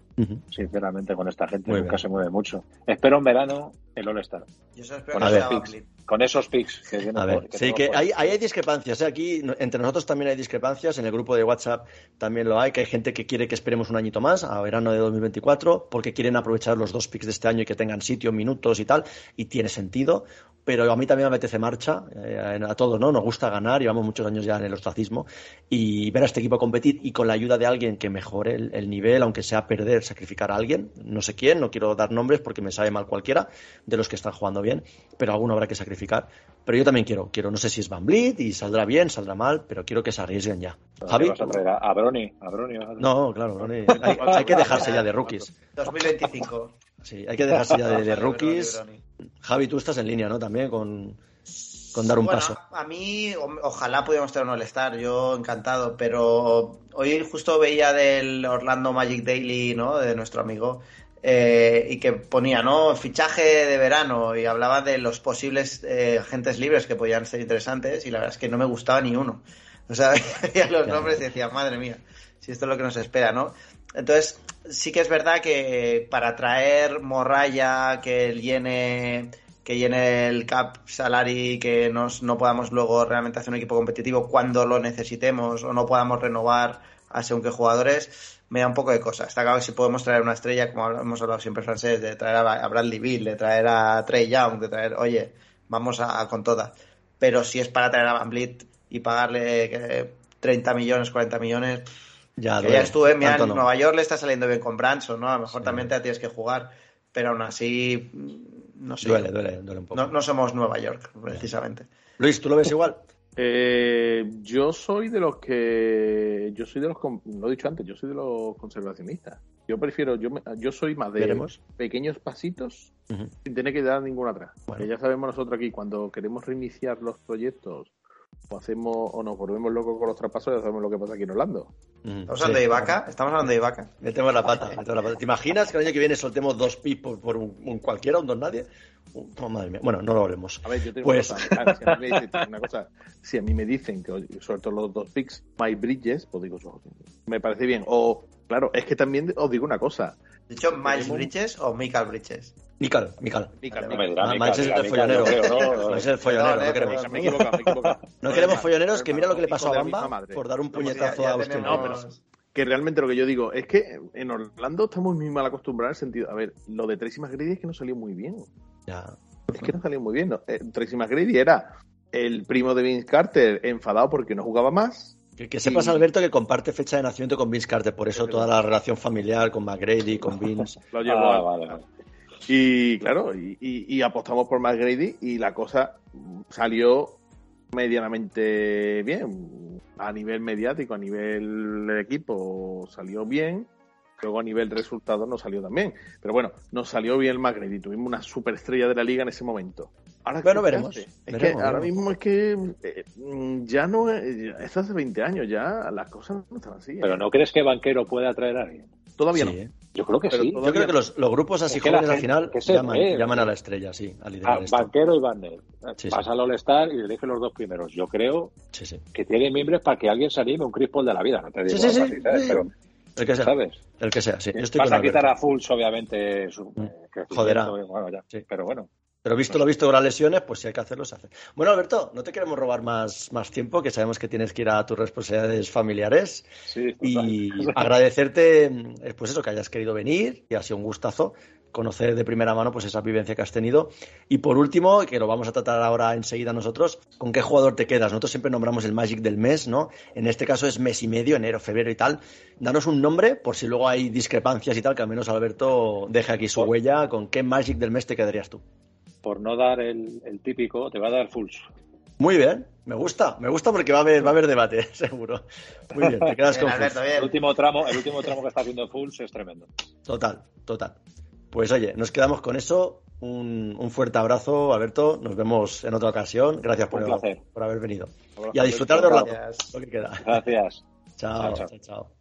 sinceramente, con esta gente. Muy Nunca bien. se mueve mucho. Espero en verano el All-Star. Yo solo espero Con que ver. Con esos picks que A por- ver, sí, que hay, hay discrepancias. ¿eh? Aquí entre nosotros también hay discrepancias. En el grupo de WhatsApp también lo hay, que hay gente que quiere que esperemos un añito más, a verano de 2024, porque quieren aprovechar los dos picks de este año y que tengan sitio, minutos y tal, y tiene sentido. Pero a mí también me apetece marcha, eh, a todos, ¿no? Nos gusta ganar, llevamos muchos años ya en el ostracismo, y ver a este equipo competir y con la ayuda de alguien que mejore el, el nivel, aunque sea perder, sacrificar a alguien, no sé quién, no quiero dar nombres porque me sabe mal cualquiera de los que están jugando bien, pero alguno habrá que sacrificar. Pero yo también quiero, quiero, no sé si es Van Vliet y saldrá bien, saldrá mal, pero quiero que se arriesguen ya. ¿Qué Javi, vas a traer? ¿A a Brony? ¿A Brony? vas a traer? no, claro, no, hay, hay que dejarse ya de rookies. 2025. Sí, hay que dejarse ya de, de Brony, rookies. Brony. Javi, tú estás en línea, ¿no? También con con dar un Bueno, paso. A mí, ojalá pudiéramos tener un All-Star, yo encantado, pero hoy justo veía del Orlando Magic Daily, ¿no? De nuestro amigo, eh, y que ponía, ¿no? Fichaje de verano, y hablaba de los posibles eh, agentes libres que podían ser interesantes, y la verdad es que no me gustaba ni uno. O sea, veía los nombres y decía, madre mía, si esto es lo que nos espera, ¿no? Entonces, sí que es verdad que para traer Morraya, que llene que llene el cap salary, que nos, no podamos luego realmente hacer un equipo competitivo cuando lo necesitemos o no podamos renovar a según qué jugadores, me da un poco de cosa. Está claro que si podemos traer una estrella, como hemos hablado siempre francés, de traer a, Bradley Bill, de traer a Trey Young, de traer, oye, vamos a, a con todas. Pero si es para traer a Van Vliet y pagarle que 30 millones, 40 millones, Ya, que ya estuve, mira, en no. Nueva York le está saliendo bien con Branson, ¿no? A lo mejor Sí. también te la tienes que jugar, pero aún así, no sé. Duele, duele, duele un poco. No, no somos Nueva York, precisamente. Luis, ¿tú lo ves igual? Eh, yo soy de los que. Yo soy de los. Lo he dicho antes, yo soy de los conservacionistas. Yo prefiero. Yo, me- yo soy más de Veremos. pequeños pasitos sin tener que dar ninguna atrás. Bueno. Que ya sabemos nosotros aquí, cuando queremos reiniciar los proyectos o hacemos o nos volvemos locos con los traspasos, ya sabemos lo que pasa aquí en Orlando. Ujú, ¿Estamos sí. hablando de Ibaka? Estamos hablando de Ibaka. Metemos la pata, metemos la pata. ¿Te imaginas que el año que viene soltemos dos pis por, por un, un cualquiera, un don nadie? Oh, madre mía. Bueno, no lo hablemos. A ver, yo tengo Pues- una cosa. Ah, Si a, mí me dicen, una cosa. Si a mí me dicen que, todo los dos picks, Mike Bridges, pues digo, "Oh, me parece bien. O, claro, es que también os digo una cosa. ¿De hecho Miles Tenemos- Bridges o Michael Bridges? Mica, Me dirá, Ah, es el follonero. Max es el follonero, no queremos. me he equivocado, me he equivocado. No queremos folloneros que mira lo que le pasó a Bamba por dar un pues puñetazo a Austin. tenemos- No, pero- Que realmente lo que yo digo es que en Orlando estamos muy mal acostumbrados en el sentido. A ver, lo de Tracy McGrady es que no salió muy bien. Ya. Es que no salió muy bien. ¿no? Eh, Tracy McGrady era el primo de Vince Carter enfadado porque no jugaba más. Que, que sepas, Y- Alberto, que comparte fecha de nacimiento con Vince Carter, por eso toda la relación familiar con McGrady, con Vince. Lo llevó Ah, al- vale, vale. Y claro, y, y- y apostamos por McGrady y la cosa salió medianamente bien. A nivel mediático, a nivel equipo, salió bien. Luego a nivel resultado no salió tan bien. Pero bueno, nos salió bien el McGrady. Tuvimos una superestrella de la liga en ese momento. Ahora, Bueno, ¿qué veremos? Es veremos, que ahora mismo es que eh, mm, ya no es, ya- esto hace 20 años ya las cosas no están así. ¿eh? Pero ¿no crees que Banquero puede atraer a alguien? Todavía Sí, no. ¿eh? Yo creo que Pero sí. Yo creo que los, los grupos así Es que jóvenes al final llaman, ve, llaman a la estrella, sí, a liderar Ah, esto. Banquero y Banner. Sí, Pasa sí. al All-Star y elige los dos primeros. Yo creo Sí, sí. que tiene miembros para que alguien se anime un Chris Paul de la vida. No te digo Sí, sí, sí. algo así, ¿sabes? Pero, El que sea. ¿sabes? El que sea, sí. Yo estoy Vas con a quitar a Fulls, obviamente, su Mm. eh, Joderá. y bueno, ya. Sí. Pero bueno. Pero visto lo visto con las lesiones, pues si hay que hacerlo, se hace. Bueno, Alberto, no te queremos robar más, más tiempo, que sabemos que tienes que ir a tus responsabilidades familiares. Sí, Y agradecerte, eh, pues eso, que hayas querido venir, y ha sido un gustazo conocer de primera mano pues esa vivencia que has tenido. Y por último, que lo vamos a tratar ahora enseguida nosotros, ¿con qué jugador te quedas? Nosotros siempre nombramos el Magic del mes, ¿no? En este caso es mes y medio, enero, febrero y tal. Danos un nombre, por si luego hay discrepancias y tal, que al menos Alberto deje aquí su huella. ¿Con qué Magic del mes te quedarías tú? Por no dar el, el típico, te va a dar Fulls. Muy bien, me gusta, me gusta porque va a haber, va a haber debate, seguro. Muy bien, te quedas Bien, con Alberto. El último tramo, el último tramo que está haciendo Fulls es tremendo. Total, total. Pues oye, nos quedamos con eso. Un, un fuerte abrazo, Alberto. Nos vemos en otra ocasión. Gracias por, placer. por haber venido. Abrazo, Y a disfrutar de. Orlando, Gracias. lo que queda. Gracias. Chao, Chao, chao, chao.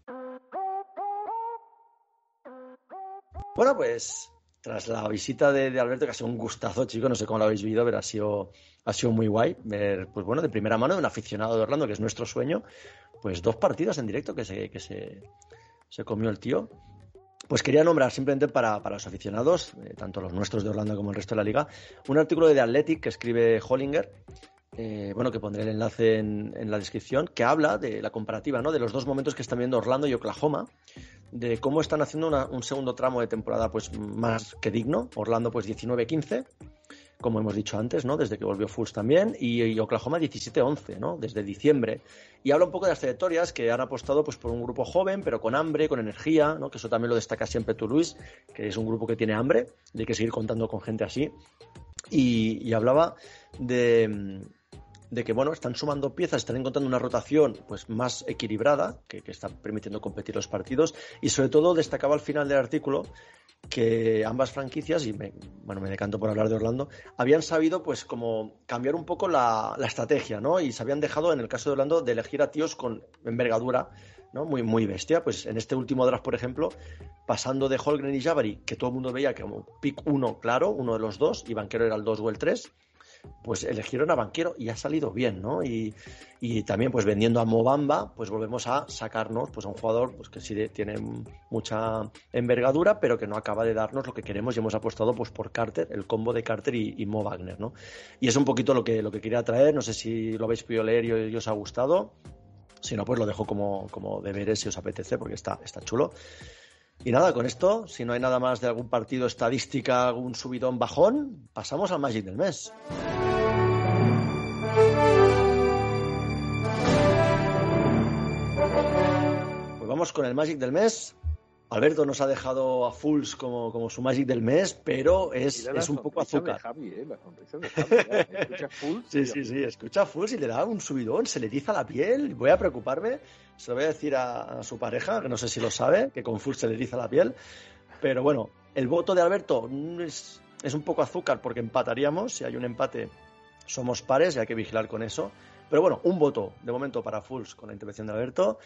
Bueno, pues tras la visita de, Alberto, que ha sido un gustazo, chico, no sé cómo lo habéis vivido, pero ha sido, ha sido muy guay pues bueno, de primera mano de un aficionado de Orlando, que es nuestro sueño, pues dos partidos en directo que se, que se, se comió el tío. Pues quería nombrar simplemente para, para los aficionados, eh, tanto los nuestros de Orlando como el resto de la liga, un artículo de The Athletic que escribe Hollinger, eh, bueno, que pondré el enlace en, la descripción, que habla de la comparativa, ¿no? De los dos momentos que están viendo Orlando y Oklahoma, de cómo están haciendo una- un segundo tramo de temporada pues más que digno. Orlando pues 19-15, como hemos dicho antes, ¿no? Desde que volvió Fulls también, y, y Oklahoma 17-11, ¿no? Desde diciembre. Y habla un poco de las trayectorias que han apostado pues por un grupo joven, pero con hambre, con energía, ¿no? Que eso también lo destaca siempre tú, Luis, que es un grupo que tiene hambre, y hay que seguir contando con gente así. Y, hablaba de, de que bueno, están sumando piezas, están encontrando una rotación pues más equilibrada, que, que está permitiendo competir los partidos, y sobre todo destacaba al final del artículo que ambas franquicias, y me, bueno, me decanto por hablar de Orlando, habían sabido pues como cambiar un poco la, la, estrategia, ¿no? Y se habían dejado, en el caso de Orlando, de elegir a tíos con envergadura, ¿no? Muy, muy bestia. Pues en este último draft, por ejemplo, pasando de Holgren y Jabari, que todo el mundo veía como pick uno claro, uno de los dos, y Banquero era el 2 o el 3, pues eligieron a Banquero y ha salido bien, ¿no? Y, y, también pues vendiendo a Mobamba, pues volvemos a sacarnos pues a un jugador pues que sí tiene mucha envergadura, pero que no acaba de darnos lo que queremos y hemos apostado pues por Carter, el combo de Carter y, y Mo Wagner, ¿no? Y es un poquito lo que, lo que quería traer, no sé si lo habéis podido leer y, os ha gustado, si no pues lo dejo como, como deberes si os apetece porque está, está chulo. Y nada, con esto, si no hay nada más de algún partido, estadística, algún subidón bajón, pasamos al Magic del mes. Pues vamos con el Magic del mes. Alberto nos ha dejado a Fulls como, como su Magic del mes, pero es, es un poco azúcar. Javi, ¿eh? La de Javi, escucha Fulls, sí, sí, sí, escucha Fulls y le da un subidón, se le tiza la piel. Voy a preocuparme, se lo voy a decir a, a su pareja, que no sé si lo sabe, que con Fulls se le tiza la piel. Pero bueno, el voto de Alberto es, es un poco azúcar porque empataríamos. Si hay un empate, somos pares y hay que vigilar con eso. Pero bueno, un voto de momento para Fulls con la intervención de Alberto.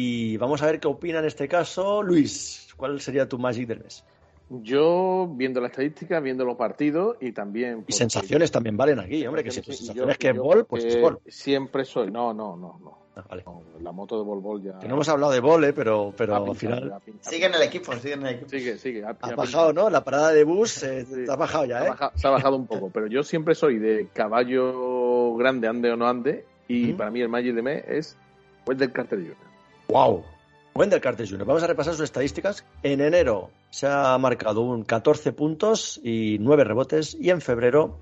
Y vamos a ver qué opina en este caso Luis. ¿Cuál sería tu Magic del mes? Yo, viendo la estadística, viendo los partidos y también. Y sensaciones también valen aquí, hombre, que si tu sensación es que es Bol, pues es Bol. Siempre soy. No, no, no. no. Ah, vale. no la moto de Bol Bol ya. Que no hemos hablado de Bol, ¿eh? pero, pero al final. Sigue en el equipo, sigue en el equipo. Sigue, sigue. Ha, ha bajado, ¿no? La parada de bus eh, sí, ha bajado ya, ¿eh? Ha bajado, se ha bajado un poco, pero yo siempre soy de caballo grande, ande o no ande, y ¿Mm? para mí el Magic de mes es Wendell Carter Jr. ¡Wow! Wendell Carter Jr. Vamos a repasar sus estadísticas. En enero se ha marcado un 14 puntos y 9 rebotes. Y en febrero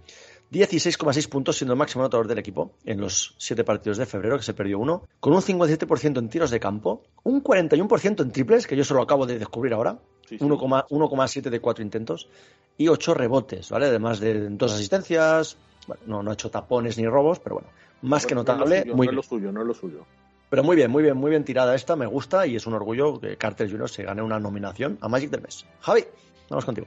16,6 puntos siendo el máximo anotador del equipo en los 7 partidos de febrero, que se perdió uno. Con un 57% en tiros de campo. Un 41% en triples, que yo solo acabo de descubrir ahora. Sí, sí. 1,7 de 4 intentos. Y 8 rebotes, ¿vale? Además de 2 asistencias. Bueno, no, no ha hecho tapones ni robos, pero bueno. Más que notable. No es, muy no es lo suyo, no es lo suyo. Pero muy bien, muy bien, muy bien tirada esta, me gusta y es un orgullo que Carter Jr. se gane una nominación a Magic del Mes. Javi, vamos contigo.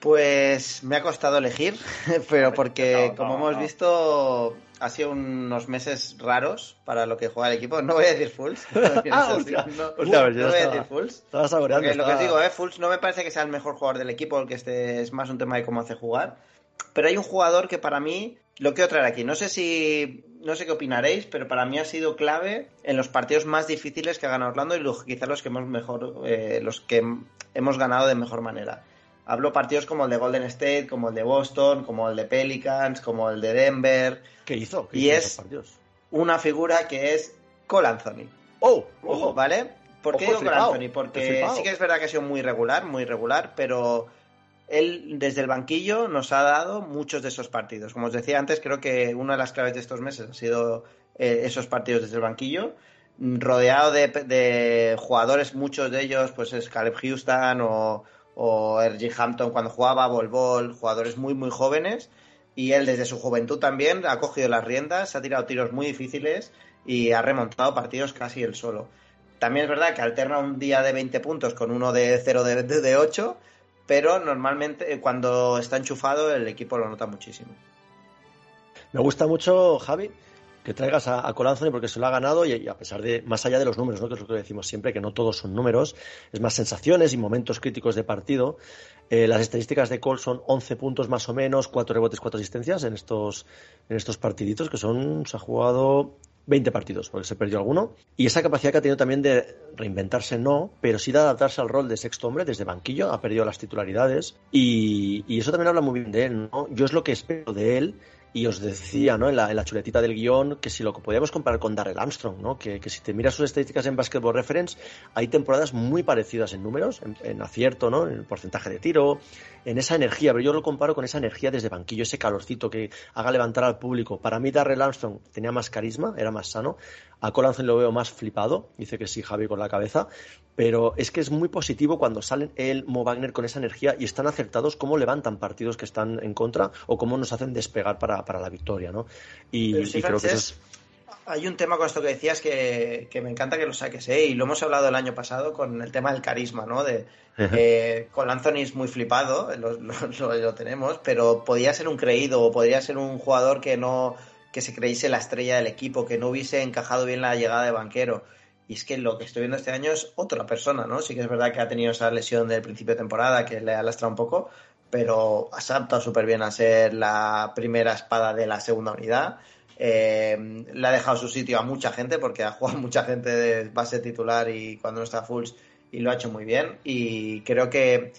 Pues me ha costado elegir, pero porque como hemos visto ha sido unos meses raros para lo que juega el equipo. No voy a decir Fulls. ah, hostia, no, hostia, no, no voy a decir Fulls. Estaba saboreando. Estaba... lo que os digo, eh, Fulls no me parece que sea el mejor jugador del equipo, que este es más un tema de cómo hace jugar. Pero hay un jugador que para mí lo quiero traer aquí. No sé si. No sé qué opinaréis, pero para mí ha sido clave en los partidos más difíciles que ha ganado Orlando y los, quizás los que hemos mejor. Eh, los que hemos ganado de mejor manera. Hablo partidos como el de Golden State, como el de Boston, como el de Pelicans, como el de Denver. ¿Qué hizo? ¿Qué y hizo es una figura que es Cole Anthony. ¡Oh! ¡Ojo! ¿Vale? ¿Por qué digo Cole Anthony? Porque sí que es verdad que ha sido muy regular, muy regular, pero él desde el banquillo nos ha dado muchos de esos partidos. Como os decía antes, creo que una de las claves de estos meses ha sido eh, esos partidos desde el banquillo, rodeado de, jugadores, muchos de ellos, pues es Caleb Houston o, o. Hampton cuando jugaba, Bol, jugadores muy, muy jóvenes. Y él desde su juventud también ha cogido las riendas, ha tirado tiros muy difíciles y ha remontado partidos casi él solo. También es verdad que alterna un día de 20 puntos con uno de 0 de, de, de 8, pero normalmente cuando está enchufado el equipo lo nota muchísimo. Me gusta mucho, Javi, que traigas a, a Cole Anthony porque se lo ha ganado y, y, a pesar de, más allá de los números, ¿no? que es lo que decimos siempre, que no todos son números, es más sensaciones y momentos críticos de partido. Eh, las estadísticas de Cole son 11 puntos más o menos, 4 rebotes, 4 asistencias en estos, en estos partiditos que son, se ha jugado 20 partidos, porque se perdió alguno. Y esa capacidad que ha tenido también de reinventarse, no, pero sí de adaptarse al rol de sexto hombre desde banquillo, ha perdido las titularidades. Y, y eso también habla muy bien de él, ¿no? Yo es lo que espero de él. Y os decía, ¿no? En la, en la chuletita del guion, que si lo podíamos comparar con Darrell Armstrong, ¿no? Que, que, si te miras sus estadísticas en Basketball Reference, hay temporadas muy parecidas en números, en, en acierto, ¿no? En el porcentaje de tiro, en esa energía, pero yo lo comparo con esa energía desde banquillo, ese calorcito que haga levantar al público. Para mí Darrell Armstrong tenía más carisma, era más sano. A Cole Anthony lo veo más flipado, dice que sí Javi con la cabeza, pero es que es muy positivo cuando salen él, Mo Wagner con esa energía y están acertados cómo levantan partidos que están en contra o cómo nos hacen despegar para, para la victoria, ¿no? Y, creo que eso es... hay un tema con esto que decías que, me encanta que lo saques, ¿eh? y lo hemos hablado el año pasado con el tema del carisma, ¿no? De, eh, con Anthony es muy flipado, lo, tenemos, pero podría ser un creído o podría ser un jugador que no que se creyese la estrella del equipo, que no hubiese encajado bien la llegada de banquero. Y es que lo que estoy viendo este año es otra persona, ¿no? Sí que es verdad que ha tenido esa lesión del principio de temporada que le ha lastrado un poco, pero ha adaptado súper bien a ser la primera espada de la segunda unidad eh, le ha dejado su sitio a mucha gente porque ha jugado mucha gente de base titular y cuando no está Fulls y lo ha hecho muy bien. Y creo que,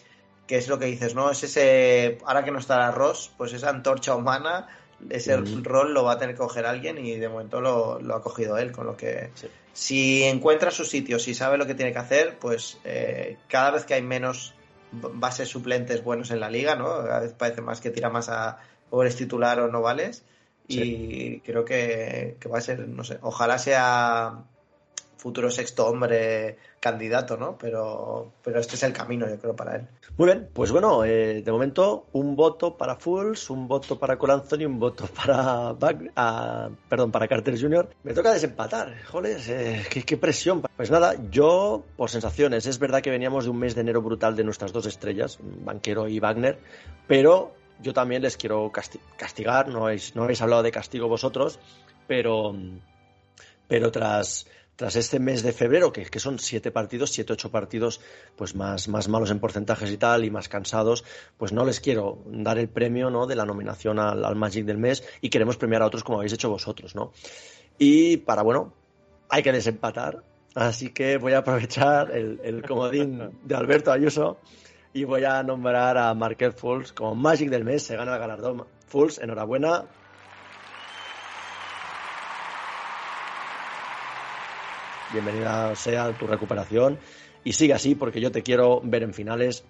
es lo que dices, ¿no? Es ese, ahora que no está Ross, pues esa antorcha humana, ese rol lo va a tener que coger alguien y de momento lo, ha cogido él, con lo que si encuentra su sitio, si sabe lo que tiene que hacer, pues eh, cada vez que hay menos bases suplentes buenos en la liga, ¿no? Cada vez parece más que tira más a pobres titular o no vales. Y creo que, va a ser, no sé, ojalá sea futuro sexto hombre candidato, ¿no? Pero, pero este es el camino, yo creo, para él. Muy bien, pues bueno, eh, de momento un voto para Fools, un voto para Colanzoni, un voto para perdón, para Carter Jr. Me toca desempatar, joder, eh, qué, qué, presión. Pues nada, yo por sensaciones, es verdad que veníamos de un mes de enero brutal de nuestras dos estrellas, Banquero y Wagner, pero yo también les quiero castigar, no habéis, no habéis hablado de castigo vosotros, pero, pero tras, tras este mes de febrero, que, que, son siete partidos, siete, ocho partidos, pues más, más malos en porcentajes y tal, y más cansados, pues no les quiero dar el premio ¿no? de la nominación al, al Magic del mes y queremos premiar a otros como habéis hecho vosotros, ¿no? Y para, bueno, hay que desempatar, así que voy a aprovechar el, el comodín de Alberto Ayuso y voy a nombrar a Marquette Fools como Magic del mes. Se gana el galardón. Fools, enhorabuena. Bienvenida sea tu recuperación y sigue así porque yo te quiero ver en finales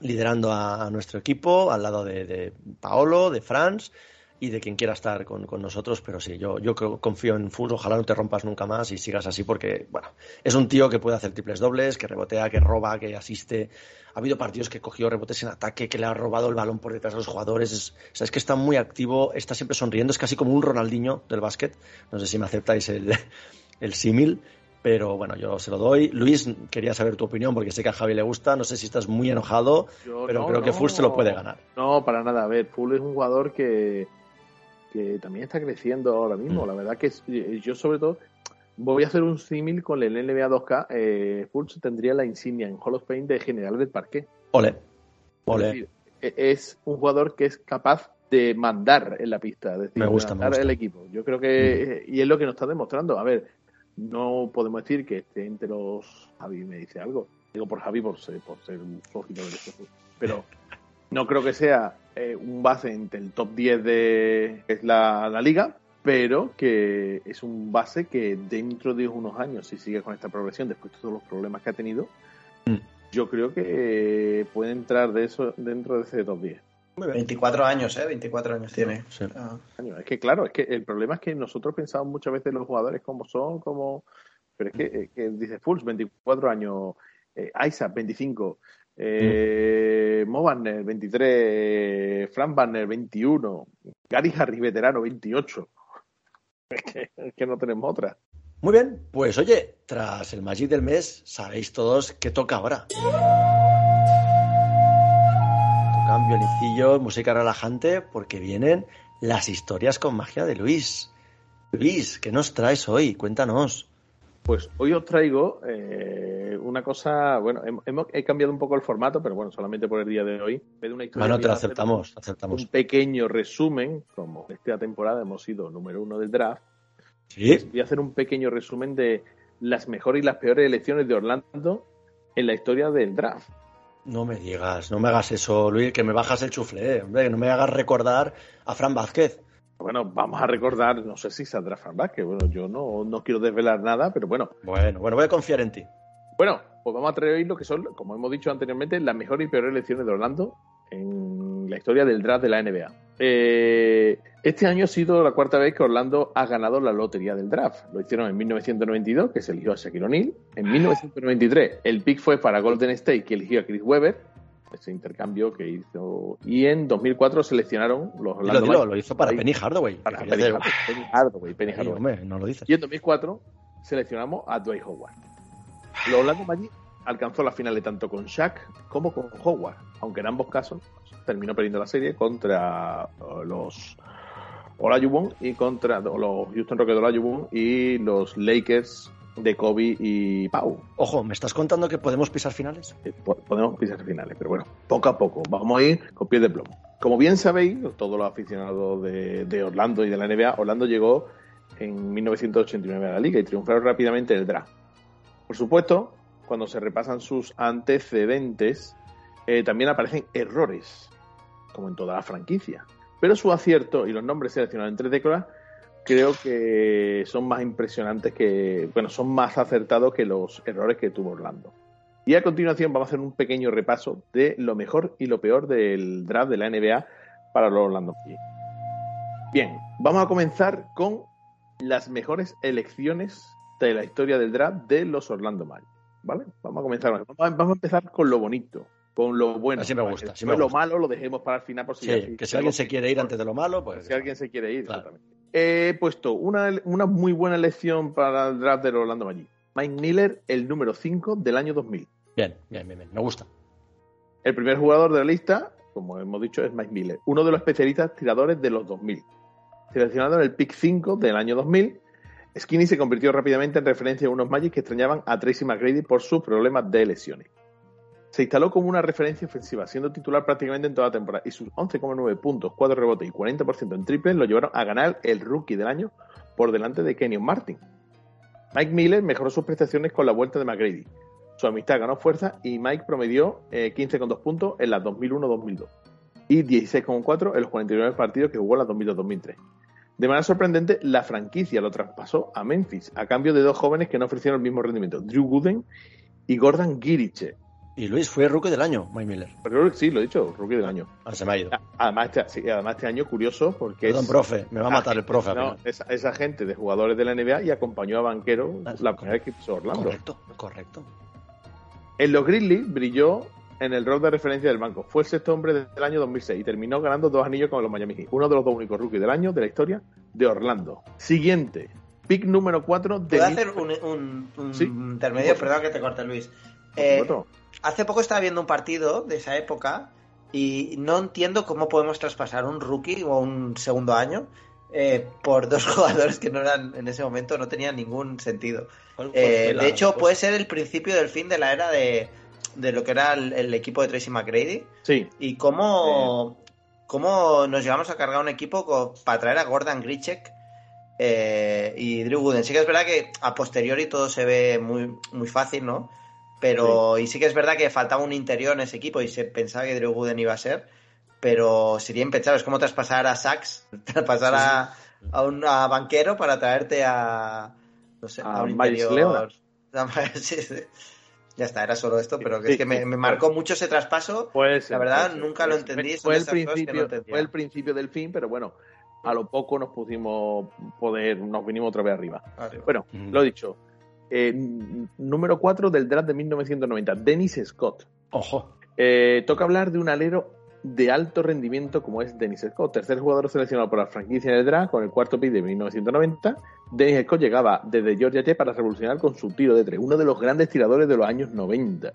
liderando a, nuestro equipo al lado de, Paolo, de Franz y de quien quiera estar con, nosotros, pero sí, yo, yo confío en Full, ojalá no te rompas nunca más y sigas así porque, bueno, es un tío que puede hacer triples dobles, que rebotea, que roba, que asiste. Ha habido partidos que cogió rebotes en ataque, que le ha robado el balón por detrás de los jugadores. Es, es que está muy activo, está siempre sonriendo, es casi como un Ronaldinho del básquet. No sé si me aceptáis el, el símil, pero bueno, yo se lo doy. Luis, quería saber tu opinión porque sé que a Javi le gusta. No sé si estás muy enojado, pero creo que Full se lo puede ganar. No, para nada. A ver, Full es un jugador que que también está creciendo ahora mismo. Mm. La verdad que eh, yo sobre todo voy a hacer un símil con el NBA 2K. Eh, tendría la insignia en Hall of Fame de general del parque. Ole. Ole. E, es, un jugador que es capaz de mandar en la pista, es decir, me gusta, mandar el equipo. Yo creo que, mm. y es lo que nos está demostrando. A ver, no podemos decir que esté entre los. Javi me dice algo. Digo por Javi por ser, por ser un flojito del Pero no creo que sea eh, un base entre el top 10 de es la, liga, pero que es un base que dentro de unos años, si sigue con esta progresión, después de todos los problemas que ha tenido, mm. yo creo que puede entrar de eso dentro de ese top 10. 24 años, ¿eh? 24 años tiene. Ah. Es que claro, es que el problema es que nosotros pensamos muchas veces los jugadores como son, como... Pero es que, eh, que dice Fulls, 24 años, eh, Isaac, 25, eh, Mo 23, Frank Banner 21, Gary Harry veterano 28. Es que, no tenemos otra. Muy bien, pues oye, tras el Magic del mes, sabéis todos qué toca ahora. Violincillos, música relajante, porque vienen las historias con magia de Luis. Luis, ¿qué nos traes hoy? Cuéntanos. Pues hoy os traigo eh, una cosa, bueno, hemos, he cambiado un poco el formato, pero bueno, solamente por el día de hoy. bueno, te lo aceptamos, aceptamos. Un pequeño resumen, como esta temporada hemos sido número uno del draft. Sí. Pues voy a hacer un pequeño resumen de las mejores y las peores elecciones de Orlando en la historia del draft. No me digas, no me hagas eso, Luis, que me bajas el chufle, eh, hombre, que no me hagas recordar a Fran Vázquez. Bueno, vamos a recordar, no sé si saldrá Fran Vázquez, bueno, yo no, no quiero desvelar nada, pero bueno. Bueno, bueno, voy a confiar en ti. Bueno, pues vamos a traer lo que son, como hemos dicho anteriormente, las mejores y peores elecciones de Orlando en la historia del draft de la NBA. Eh, este año ha sido la cuarta vez que Orlando ha ganado la lotería del draft. Lo hicieron en 1992, que se eligió a Shaquille O'Neal. En 1993, el pick fue para Golden State, que eligió a Chris Webber. ese intercambio que hizo. Y en 2004 seleccionaron los Orlando dilo, lo hizo para Penny Hardaway. para Penny Hardaway, Penny Hardaway, Penny Ay, Hardaway. hombre, no lo dices. Y en 2004 seleccionamos a Dwight Howard. Los Orlando Magic alcanzó las finales tanto con Shaq como con Howard, aunque en ambos casos terminó perdiendo la serie contra eh, los Olajuwon y contra los Houston Rockets de Olajuwon y los Lakers de Kobe y Pau. Ojo, ¿me estás contando que podemos pisar finales? Eh, po- Podemos pisar finales, pero bueno, poco a poco. Vamos a ir con pies de plomo. Como bien sabéis, todos los aficionados de, de Orlando y de la NBA, Orlando llegó en 1989 a la liga y triunfaron rápidamente en el draft. Por supuesto, cuando se repasan sus antecedentes, eh, también aparecen errores, como en toda la franquicia. Pero su acierto y los nombres seleccionados en tres décadas creo que son más impresionantes que, bueno, son más acertados que los errores que tuvo Orlando. Y a continuación vamos a hacer un pequeño repaso de lo mejor y lo peor del draft de la NBA para los Orlando Magic. Bien, vamos a comenzar con las mejores elecciones de la historia del draft de los Orlando Magic. ¿Vale? Vamos a comenzar. Vamos a, vamos a empezar con lo bonito, con lo bueno. Así me gusta, así lo malo lo dejemos para el final por si Sí, así- que si alguien se quiere ir antes de lo malo, pues. si alguien se quiere ir, Claro. exactamente. He puesto una, una muy buena elección para el draft del Orlando Magic. Mike Miller, el número 5 del año 2000. Bien, bien, bien, bien. Me gusta. El primer jugador de la lista, como hemos dicho, es Mike Miller, uno de los especialistas tiradores de los 2000. Seleccionado en el pick 5 del año 2000, Skinny se convirtió rápidamente en referencia a unos Magic que extrañaban a Tracy McGrady por sus problemas de lesiones. Se instaló como una referencia ofensiva, siendo titular prácticamente en toda la temporada, y sus 11,9 puntos, 4 rebotes y 40% en triples lo llevaron a ganar el Rookie del año por delante de Kenyon Martin. Mike Miller mejoró sus prestaciones con la vuelta de McGrady. Su amistad ganó fuerza y Mike promedió eh, 15,2 puntos en las 2001-2002 y 16,4 en los 49 partidos que jugó en las 2002-2003. De manera sorprendente, la franquicia lo traspasó a Memphis a cambio de dos jóvenes que no ofrecieron el mismo rendimiento, Drew Gooden y Gordon Giriche. Y Luis fue rookie del año, Mike Miller. Pero sí, lo he dicho, rookie del año. Ah, se me ha ido. Además, este, sí, además este año curioso porque Perdón, es- profe. Me va a matar el profe. al no, final. es, es agente de jugadores de la NBA y acompañó a Banquero Ah, la primera vez que Orlando. Correcto, correcto. En los Grizzlies brilló en el rol de referencia del banco. Fue el sexto hombre del año 2006 y terminó ganando dos anillos con los Miami Heat. Uno de los dos únicos rookies del año de la historia de Orlando. Siguiente. Pick número 4 de... ¿Puedo hacer un, un- un Sí. intermedio? Perdón que te corte, Luis. Eh. Hace poco estaba viendo un partido de esa época y no entiendo cómo podemos traspasar un rookie o un segundo año eh, por dos jugadores que no eran en ese momento no tenían ningún sentido. ¿Cuál- cuál Eh, la de hecho, puede ser el principio del fin de la era de, de lo que era el, el equipo de Tracy McGrady Sí. y cómo, cómo nos llevamos a cargar un equipo para traer a Gordon Grichek eh, y Drew Gooden. Sí que es verdad que a posteriori todo se ve muy, muy fácil, ¿no? Pero, y sí que es verdad que faltaba un interior en ese equipo y se pensaba que Drew Gooden iba a ser, pero sería impensable. Es como traspasar a Sachs, traspasar a, a un a banquero para traerte a, no sé, a, A un interior. Sí, sí. Ya está, era solo esto, pero que Sí, es que me, marcó mucho ese traspaso. Puede ser, La verdad, nunca lo entendí, Fue el, no principio, fue el principio del fin, pero bueno, a lo poco nos pusimos poder, nos vinimos otra vez arriba. Arriba. Bueno, Mm. lo dicho. Eh, número 4 del draft de 1990, Dennis Scott. Ojo. Eh, toca hablar de un alero de alto rendimiento como es Dennis Scott, tercer jugador seleccionado por la franquicia del draft con el cuarto pick de 1990. Dennis Scott llegaba desde Georgia Tech para revolucionar con su tiro de tres, uno de los grandes tiradores de los años 90.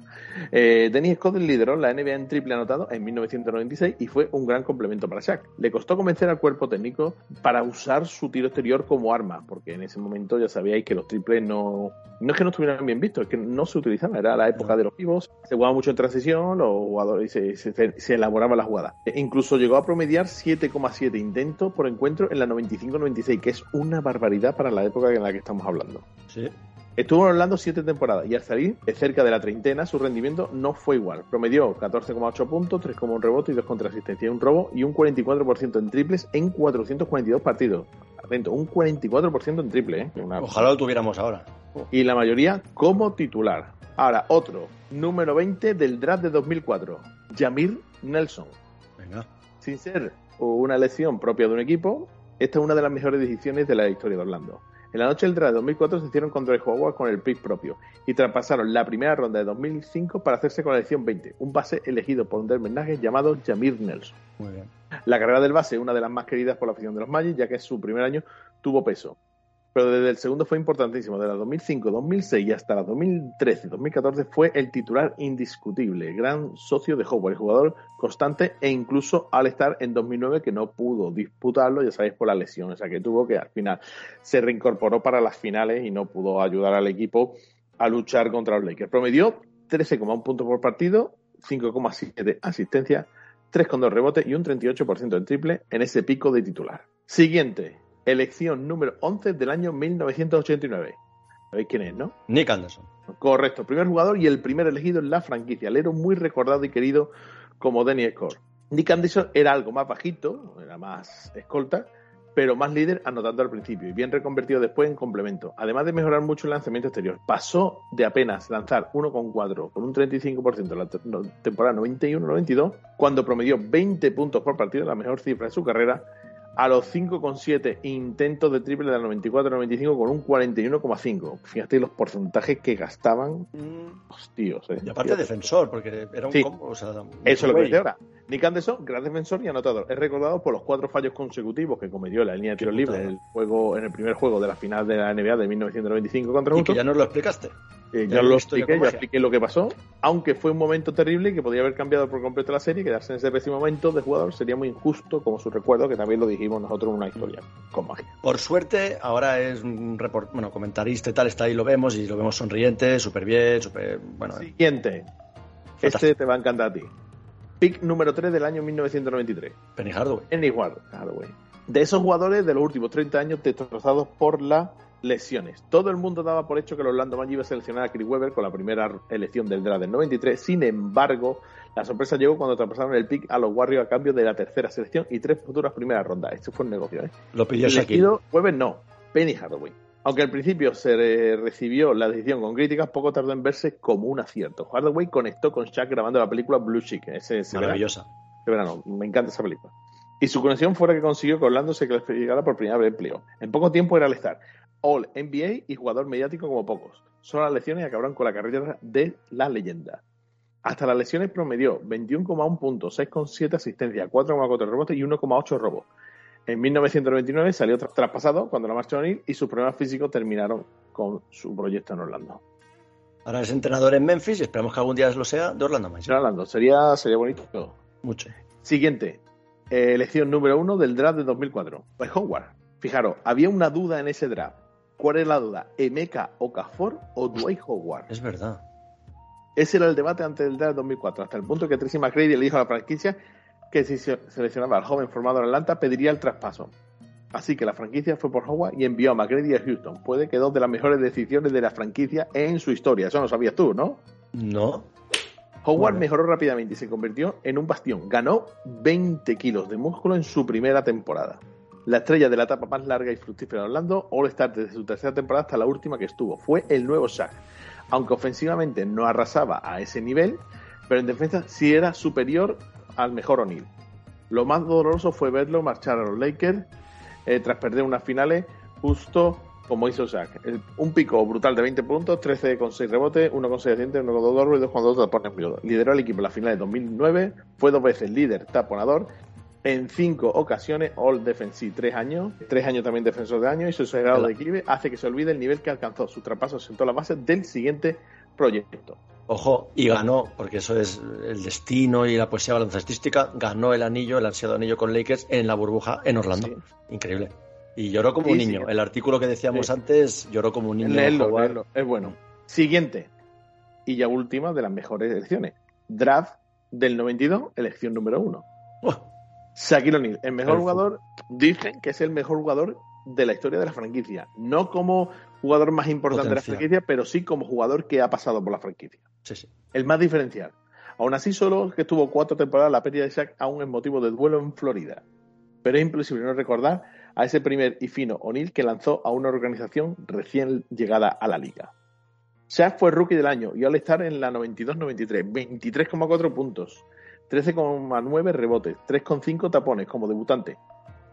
Eh, Dennis Scott lideró la NBA en triple anotado en 1996 y fue un gran complemento para Shaq. Le costó convencer al cuerpo técnico para usar su tiro exterior como arma, porque en ese momento ya sabíais que los triples no, no es que no estuvieran bien vistos, es que no se utilizaban, era la época de los pivos, se jugaba mucho en transición, los jugadores se, se, se elaboraba la jugada. E incluso llegó a promediar 7,7 intentos por encuentro en la 95-96, que es una barbaridad para la época en la que estamos hablando. Sí. Estuvo en Orlando siete temporadas y al salir de cerca de la treintena su rendimiento no fue igual. Promedió 14,8 puntos, 3,1 rebote y 2 contra asistencia, un robo y un 44% en triples en 442 partidos. Atento, un 44% en triple, ¿eh? Una- Ojalá lo tuviéramos ahora. y la mayoría como titular. Ahora, otro, número 20 del draft de 2004, Jamir Nelson. Venga. Sin ser una elección propia de un equipo, esta es una de las mejores decisiones de la historia de Orlando. En la noche del draft de 2004 se hicieron con Dre Howard con el pick propio y traspasaron la primera ronda de 2005 para hacerse con la elección 20, un base elegido por un Denver llamado Jamir Nelson. Muy bien. La carrera del base es una de las más queridas por la afición de los Magic, ya que en su primer año tuvo peso. Pero desde el segundo fue importantísimo. De la 2005, 2006 y hasta la 2013, 2014 fue el titular indiscutible, gran socio de Howard, jugador constante e incluso al estar en 2009 que no pudo disputarlo, ya sabéis, por la lesión. O que tuvo que al final se reincorporó para las finales y no pudo ayudar al equipo a luchar contra los Lakers. Promedió 13,1 puntos por partido, 5,7 asistencias, 3,2 rebotes y un 38% en triple en ese pico de titular. Siguiente, elección número 11 del año 1989. ¿Sabéis quién es, no? Nick Anderson. Correcto, primer jugador y el primer elegido en la franquicia. Alero muy recordado y querido como Danny Score. Nick Anderson era algo más bajito, era más escolta, pero más líder anotando al principio y bien reconvertido después en complemento. Además de mejorar mucho el lanzamiento exterior, pasó de apenas lanzar 1,4 con un 35% en la temporada 91-92, cuando promedió 20 puntos por partido, la mejor cifra de su carrera, a los 5,7 intentos de triple del 94-95 con un 41,5. Fíjate los porcentajes que gastaban los tíos. ¿eh? Y aparte defensor, porque era un Sí. combo. O sea, Eso es lo que dice ahora. Nick Anderson, gran defensor y anotador. Es recordado por los cuatro fallos consecutivos que cometió en la línea de tiros libres en el, juego, en el primer juego de la final de la NBA de 1995 contra Y que ya nos lo explicaste. Eh, ya ya lo expliqué, ya expliqué lo que pasó. Aunque fue un momento terrible que podría haber cambiado por completo la serie, quedarse en ese pésimo momento de jugador sería muy injusto como su recuerdo, que también lo dijimos nosotros en una historia con magia. Por suerte, ahora es un report, bueno, comentarista y tal, está ahí, lo vemos y lo vemos sonriente, súper bien, súper. Bueno, Siguiente. Este te va a encantar a ti. Pick número 3 del año 1993. Penny Hardaway. Andy Hardaway. De esos jugadores de los últimos 30 años destrozados por las lesiones. Todo el mundo daba por hecho que el Orlando Magic iba a seleccionar a Chris Webber con la primera elección del draft del 93. Sin embargo, la sorpresa llegó cuando traspasaron el pick a los Warriors a cambio de la tercera selección y tres futuras primeras rondas. Este fue un negocio, ¿eh? Lo pidió Shaquille. Webber no, Penny Hardaway. Aunque al principio se recibió la decisión con críticas, poco tardó en verse como un acierto. Hardaway conectó con Shaq grabando la película Blue Chick. Ese, ese verano Maravillosa. de verano. Me encanta esa película. Y su conexión fue la que consiguió que Orlando se clasificara por primera vez en playoff. En poco tiempo era al estar All NBA y jugador mediático como pocos. Son las lesiones acabaron con la carrera de la leyenda. Hasta las lesiones promedió 21,1 puntos, 6,7 asistencias, 4,4 rebotes y 1,8 robos. En 1999 salió tra- traspasado cuando la marchó O'Neal y sus problemas físicos terminaron con su proyecto en Orlando. Ahora es entrenador en Memphis y esperamos que algún día lo sea de Orlando Magic. Orlando, sería, sería bonito. Mucho. Siguiente. Eh, elección número uno del draft de 2004. Pues Howard. Fijaros, había una duda en ese draft. ¿Cuál es la duda? ¿Emeka Okafor o Dwight Howard? Es verdad. Ese era el debate antes del draft de 2004, hasta el punto que Tracy McGrady le dijo a la franquicia que si se seleccionaba al joven formado en Atlanta pediría el traspaso. Así que la franquicia fue por Howard y envió a McGrady a Houston. Puede que dos de las mejores decisiones de la franquicia en su historia. Eso no sabías tú, ¿no? No. Howard mejoró rápidamente y se convirtió en un bastión. Ganó 20 kilos de músculo en su primera temporada. La estrella de la etapa más larga y fructífera de Orlando, All-Star desde su tercera temporada hasta la última que estuvo. Fue el nuevo Shaq. Aunque ofensivamente no arrasaba a ese nivel, pero en defensa sí era superior al mejor O'Neal. Lo más doloroso fue verlo marchar a los Lakers eh, tras perder unas finales justo como hizo Shaq. Un pico brutal de 20 puntos, 13 con 6 rebotes, 1 con 6 asistencias, 1 con 2 dobles y 2 con 2 tapones Lideró al equipo en la final de 2009, fue dos veces líder taponador, en 5 ocasiones All Defensive, 3 años, 3 años también defensor de año y su grado de equilibrio hace que se olvide el nivel que alcanzó. Su traspaso sentó la base del siguiente proyecto. Ojo, y ganó, porque eso es el destino y la poesía baloncestística, ganó el anillo, el ansiado anillo con Lakers en la burbuja en Orlando. Sí. Increíble. Y lloró como Sí, un sí. niño. El artículo que decíamos antes, lloró como un niño. Leerlo, leerlo, es bueno. Siguiente. Y ya última de las mejores elecciones. Draft del 92, elección número 1. Buah, Shaquille O'Neal, el mejor El jugador, dicen que es el mejor jugador de la historia de la franquicia. No como jugador más importante de la franquicia, pero sí como jugador que ha pasado por la franquicia. sí, sí. El más diferencial. Aún así, solo que estuvo cuatro temporadas, la pérdida de Shaq aún es motivo de duelo en Florida. Pero es imposible no recordar a ese primer y fino O'Neill que lanzó a una organización recién llegada a la liga. Shaq fue rookie del año y al estar en la 92-93, 23,4 puntos, 13,9 rebotes, 3,5 tapones como debutante.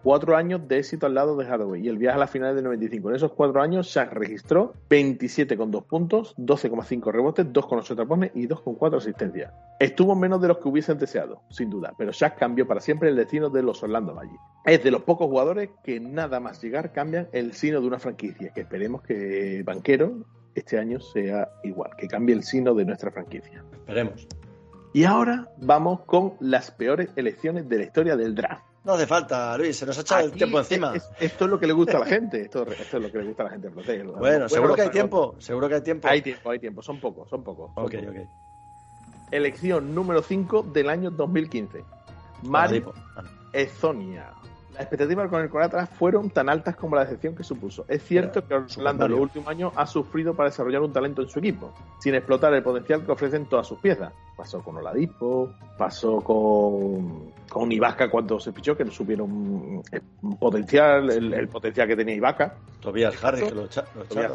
Cuatro años de éxito al lado de Hathaway y el viaje a la final del 95. En esos cuatro años, Shaq registró 27,2 puntos, 12,5 rebotes, 2,8 tapones y 2,4 asistencias. Estuvo menos de los que hubiesen deseado, sin duda, pero Shaq cambió para siempre el destino de los Orlando Magic. Es de los pocos jugadores que nada más llegar cambian el sino de una franquicia, que esperemos que Banquero este año sea igual, que cambie el sino de nuestra franquicia. Esperemos. Y ahora vamos con las peores elecciones de la historia del draft. No hace falta, Luis, se nos ha echado el tiempo encima. es- esto es lo que le gusta a la gente. Esto, esto es lo que le gusta a la gente. Protege. Bueno, seguro que hay tiempo, seguro que hay tiempo. Hay tiempo, hay tiempo. Son pocos, son pocos. son Ok, pocos. ok. Elección número 5 del año 2015. Mario Oladipo. Ah, Ezonia. Las expectativas con el Coratras fueron tan altas como la decepción que supuso. Es cierto que Orlando en los últimos años ha sufrido para desarrollar un talento en su equipo, sin explotar el potencial que ofrecen todas sus piezas. Pasó con Oladipo, pasó con, con Ibaka cuando se fichó, que no supieron eh, potencial, el, el potencial que tenía Ibaka. Tobias Harris, que lo, lo Tobias.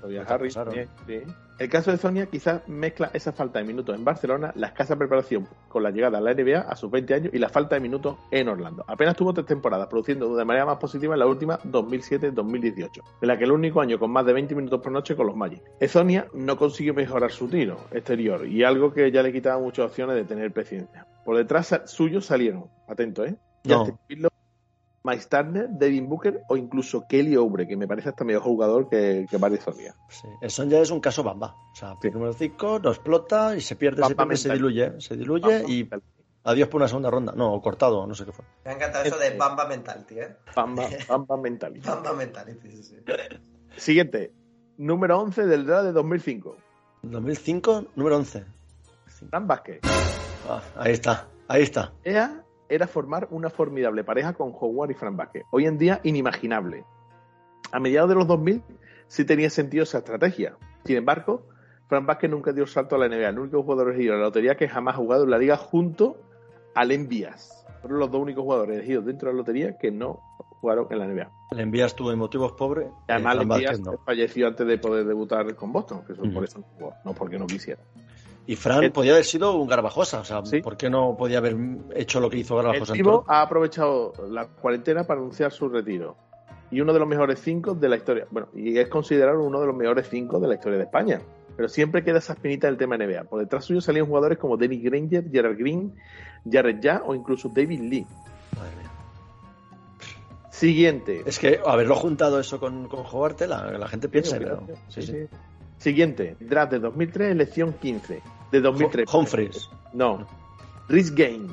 Tobias Harris, pasaron. bien, bien. El caso de Sonia quizás mezcla esa falta de minutos en Barcelona, la escasa preparación con la llegada a la NBA a sus 20 años y la falta de minutos en Orlando. Apenas tuvo tres temporadas, produciendo de manera más positiva en la última 2007-2018, en la que el único año con más de 20 minutos por noche con los Magic. Ezonia no consiguió mejorar su tiro exterior y algo que ya le quitaba muchas opciones de tener paciencia. Por detrás suyo salieron, atento, ¿eh? No. Mike Turner, Devin Booker o incluso Kelly Oubre, que me parece hasta mejor jugador que, que Sonia. Sí. El Son ya es un caso bamba. O sea, pick número 5, no explota y se pierde, se, pierde, diluye. Se diluye y adiós por una segunda ronda. No, cortado, no sé qué fue. Me ha encantado eso de Bamba Mentality, ¿eh? Bamba, Bamba Mentality. Bamba Mentality, sí, sí. Siguiente, número 11 del draft de 2005. 2005, número 11. Fran Vázquez. Ah, ahí está, ahí está. Ella era formar una formidable pareja con Howard y Fran Vázquez. Hoy en día, inimaginable. A mediados de los 2000 sí tenía sentido esa estrategia. Sin embargo, Fran Vázquez nunca dio el salto a la NBA. El único jugador elegido en la lotería que jamás ha jugado en la liga junto al Envías. Fueron los dos únicos jugadores elegidos dentro de la lotería que no jugaron en la NBA. Le envías en motivos pobres. Además, eh, Fran Envías no. falleció antes de poder debutar con Boston, que eso por eso no jugó, no porque no quisiera. Y Fran El- podía haber sido un Garbajosa. O sea, Sí. ¿por qué no podía haber hecho lo que hizo El Garbajosa Toronto? ha aprovechado la cuarentena para anunciar su retiro. Y uno de los mejores cinco de la historia. Bueno, y es considerado uno de los mejores cinco de la historia de España. Pero siempre queda esa espinita del tema NBA. Por detrás suyo salían jugadores como Dennis Granger, Gerard Green, Jared Ya o incluso David Lee. Madre mía. Siguiente. Es que haberlo juntado eso con, con Howard, la, la gente piensa. Sí, pero- sí, sí, sí, sí. sí. Siguiente. Draft de 2003, elección 15. De 2003. Humphries. No. Rhys Gaines.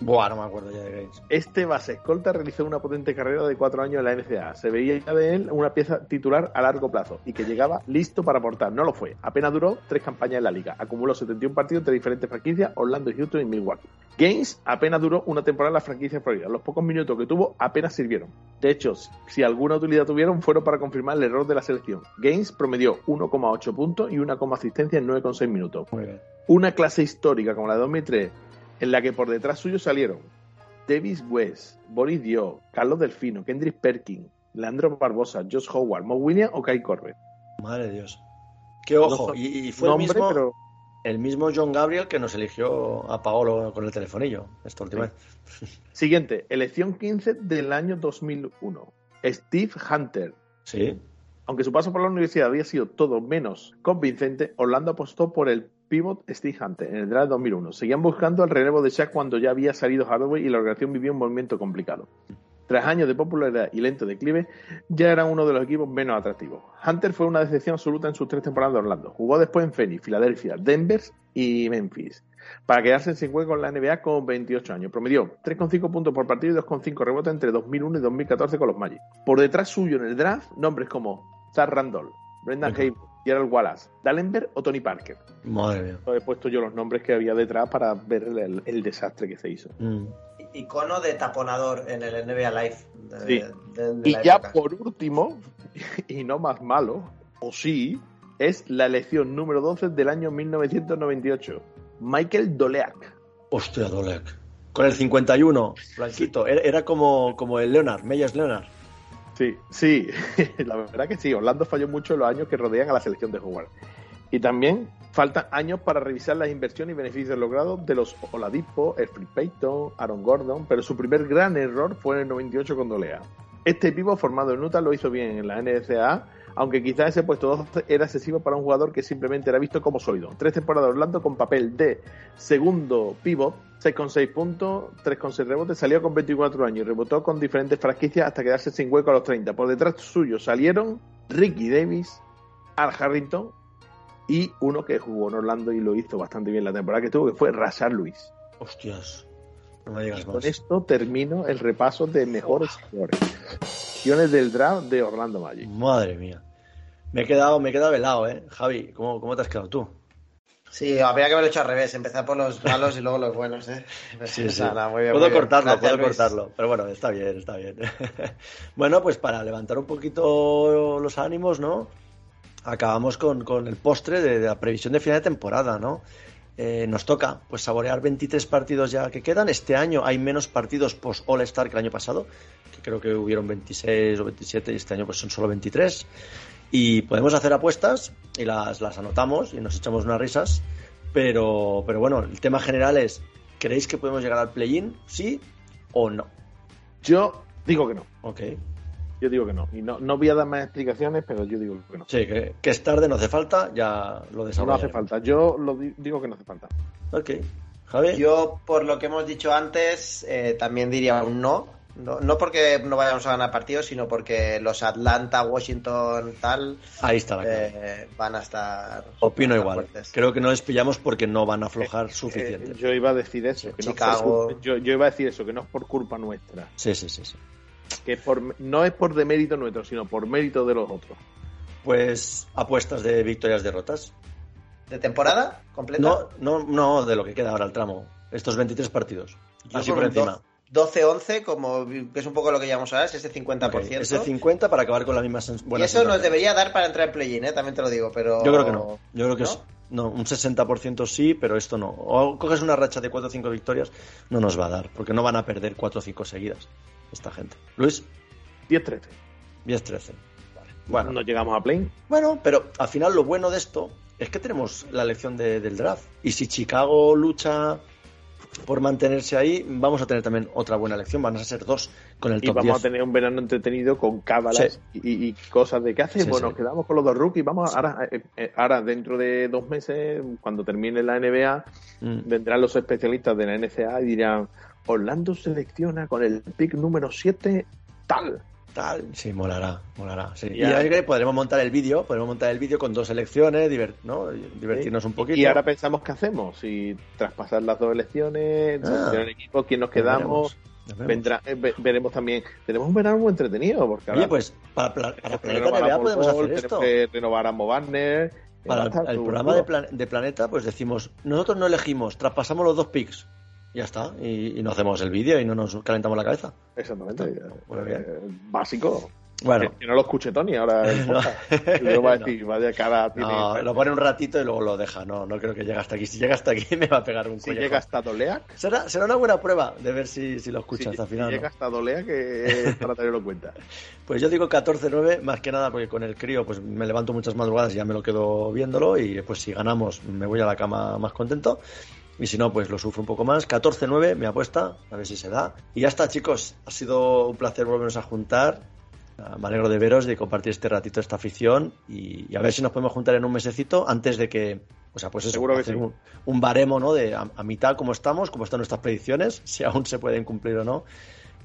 Buah, no me acuerdo ya de Gaines. Este base escolta realizó una potente carrera de cuatro años en la NCAA. Se veía ya de él una pieza titular a largo plazo y que llegaba listo para aportar. No lo fue. Apenas duró tres campañas en la liga. Acumuló 71 partidos entre diferentes franquicias, Orlando, Houston y Milwaukee. Gaines apenas duró una temporada en la franquicia Florida. Los pocos minutos que tuvo apenas sirvieron. De hecho, si alguna utilidad tuvieron, fueron para confirmar el error de la selección. Gaines promedió 1,8 puntos y 1,6 asistencia en 9,6 minutos una clase histórica como la de 2003, en la que por detrás suyo salieron Davis West, Boris Dio, Carlos Delfino, Kendrick Perkins, Leandro Barbosa, Josh Howard, Mo Williams o Kai Corbett. Madre de Dios. Qué ojo. No y, y fue el mismo, pero el mismo John Gabriel que nos eligió a Paolo con el telefonillo esta última Sí. vez. Siguiente, elección 15 del año 2001. Steve Hunter. Sí. Aunque su paso por la universidad había sido todo menos convincente, Orlando apostó por el pivot Steve Hunter en el draft 2001. Seguían buscando el relevo de Shaq cuando ya había salido Hardaway y la organización vivía un movimiento complicado. Tras años de popularidad y lento declive, ya era uno de los equipos menos atractivos. Hunter fue una decepción absoluta en sus tres temporadas de Orlando. Jugó después en Phoenix, Filadelfia, Denver y Memphis. Para quedarse sin juego en la NBA con 28 años. Promedió 3,5 puntos por partido y 2,5 rebotes entre 2001 y 2014 con los Magic. Por detrás suyo en el draft, nombres como Zach Randolph, Brendan Ujú. Gerald Wallace, Dallenberg o Tony Parker. Madre mía. He puesto yo los nombres que había detrás para ver el, el desastre que se hizo. Mm. Icono de taponador en el NBA Live. De, Sí. de- de Y la ya época. por último, y no más malo, o sí, es la elección número 12 del año 1998. Michael Doleac. Hostia, Dolek. Con el 51, blanquito. Era, era como, como el Leonard, Meyers Leonard. Sí, sí, la verdad que sí. Orlando falló mucho en los años que rodean a la selección de jugar. Y también Faltan años para revisar las inversiones y beneficios logrados de los Oladipo, Free Payton, Aaron Gordon, pero su primer gran error fue en el 98 con Dolea. Este pivo formado en Utah lo hizo bien en la NCAA, aunque quizás ese puesto 12 era excesivo para un jugador que simplemente era visto como sólido. Tres temporadas de Orlando con papel de segundo pivot, 6,6 puntos, 3,6 rebotes, salió con 24 años y rebotó con diferentes franquicias hasta quedarse sin hueco a los 30. Por detrás suyo salieron Ricky Davis, Al Harrington, y uno que jugó en Orlando y lo hizo bastante bien la temporada que tuvo, que fue Rashard Luis. Hostias. No me digas más. Con esto termino el repaso de mejores jugadores. Del draft de Orlando Magic. Madre mía. Me he quedado, me he quedado velado, ¿eh? Javi, ¿cómo, cómo te has quedado tú? Sí, habría que haberlo hecho al revés, empezar por los malos y luego los buenos, ¿eh? Sí, sí. Nada, muy bien, puedo muy cortarlo, puedo cortarlo. Pero bueno, está bien, está bien. bueno, pues para levantar un poquito los ánimos, ¿no? Acabamos con, con el postre de, de la previsión de final de temporada, ¿no? Eh, nos toca pues saborear 23 partidos ya que quedan. Este año hay menos partidos post All Star que el año pasado, que creo que hubieron 26 o 27 y este año pues son solo 23. Y podemos hacer apuestas y las, las anotamos y nos echamos unas risas. Pero, pero bueno, el tema general es, ¿creéis que podemos llegar al play-in? ¿Sí o no? Yo digo que no. Ok. Yo digo que no. Y no, no voy a dar más explicaciones, pero yo digo que no. Sí, que, que es tarde, no hace falta, ya lo No desarrollamos. hace falta. Yo lo di- digo que no hace falta. Ok. Javi. Yo, por lo que hemos dicho antes, eh, también diría un no. No. No porque no vayamos a ganar partidos, sino porque los Atlanta, Washington, tal, Ahí está la eh, van a estar. Opino igual. fuertes. Creo que no les pillamos porque no van a aflojar Eh, suficiente. yo iba a decir eso. Que no es por Chicago. culpa- yo, yo iba a decir eso, que no es por culpa nuestra. Sí, sí, sí, sí. Que es por, no es por demérito nuestro, sino por mérito de los otros. Pues apuestas de victorias, derrotas. ¿De temporada completa? No, no, no de lo que queda ahora el tramo. Estos 23 partidos. Yo Así por encima. 12-11, como que es un poco lo que llevamos ahora, es ese 50%. Ok, Ese 50 para acabar con la misma sens- y eso nos debería dar para entrar en play-in, ¿eh? también te lo digo, pero... Yo creo que no. Yo creo que ¿No? es. No, un 60% sí, pero esto no. O coges una racha de 4 o 5 victorias, no nos va a dar, porque no van a perder 4 o 5 seguidas esta gente. Luis, 10-13. 10-13. Vale. Bueno, No llegamos a play. Bueno, pero al final lo bueno de esto es que tenemos la elección de- del draft. Y si Chicago lucha por mantenerse ahí, vamos a tener también otra buena elección. Van a ser dos con el Y top vamos 10. a tener un verano entretenido con cábalas Sí. y, y cosas de qué hacemos. Sí, Bueno, sí. nos quedamos con los dos rookies. Vamos, ahora, eh, eh, ahora, dentro de dos meses, cuando termine la NBA, Mm. vendrán los especialistas de la NCA y dirán: Orlando selecciona con el pick número 7 tal. Tal, sí, molará, molará. Sí. Y Ya. ahí que podremos montar el vídeo, podremos montar el vídeo con dos elecciones, divert- ¿no? divertirnos un poquito. Y ahora pensamos qué hacemos. Si traspasar las dos elecciones, Ah. el equipo, quién nos quedamos. veremos, ya veremos. Vendrá, eh, ve- veremos también. Tenemos un verano muy entretenido. Porque ahora Oye, pues para, pla- para que Planeta NBA podemos hacer tenemos esto. que renovar a Mo. Eh, Para a el, el programa de, Plan- de Planeta, pues decimos, nosotros no elegimos, traspasamos los dos picks. Ya está, y, y no hacemos el vídeo y no nos calentamos la cabeza. Exactamente. Muy bien. Eh, básico. Bueno, Que, que no lo escuche Tony ahora. el No. podcast. Y luego va a decir, vaya cara tiene. no, lo pone un ratito y luego lo deja. No, no creo que llegue hasta aquí. Si llega hasta aquí me va a pegar un si collejo. llega hasta Doleac, Será, será una buena prueba de ver si, si lo si, escucha hasta si final. ¿no? llega hasta Doleac, que es para tenerlo en cuenta. Pues yo digo 14-9, más que nada porque con el crío pues me levanto muchas madrugadas y ya me lo quedo viéndolo y pues si ganamos me voy a la cama más contento y si no pues lo sufro un poco más. 14-9 me apuesta, a ver si se da. Y ya está chicos, ha sido un placer volvernos a juntar. Ah, Me alegro de veros, de compartir este ratito, esta afición y, y a ver si nos podemos juntar en un mesecito antes de que, o sea, pues eso, Seguro que sí. un, un baremo, ¿no? De a, a mitad cómo estamos, cómo están nuestras predicciones, si aún se pueden cumplir o no.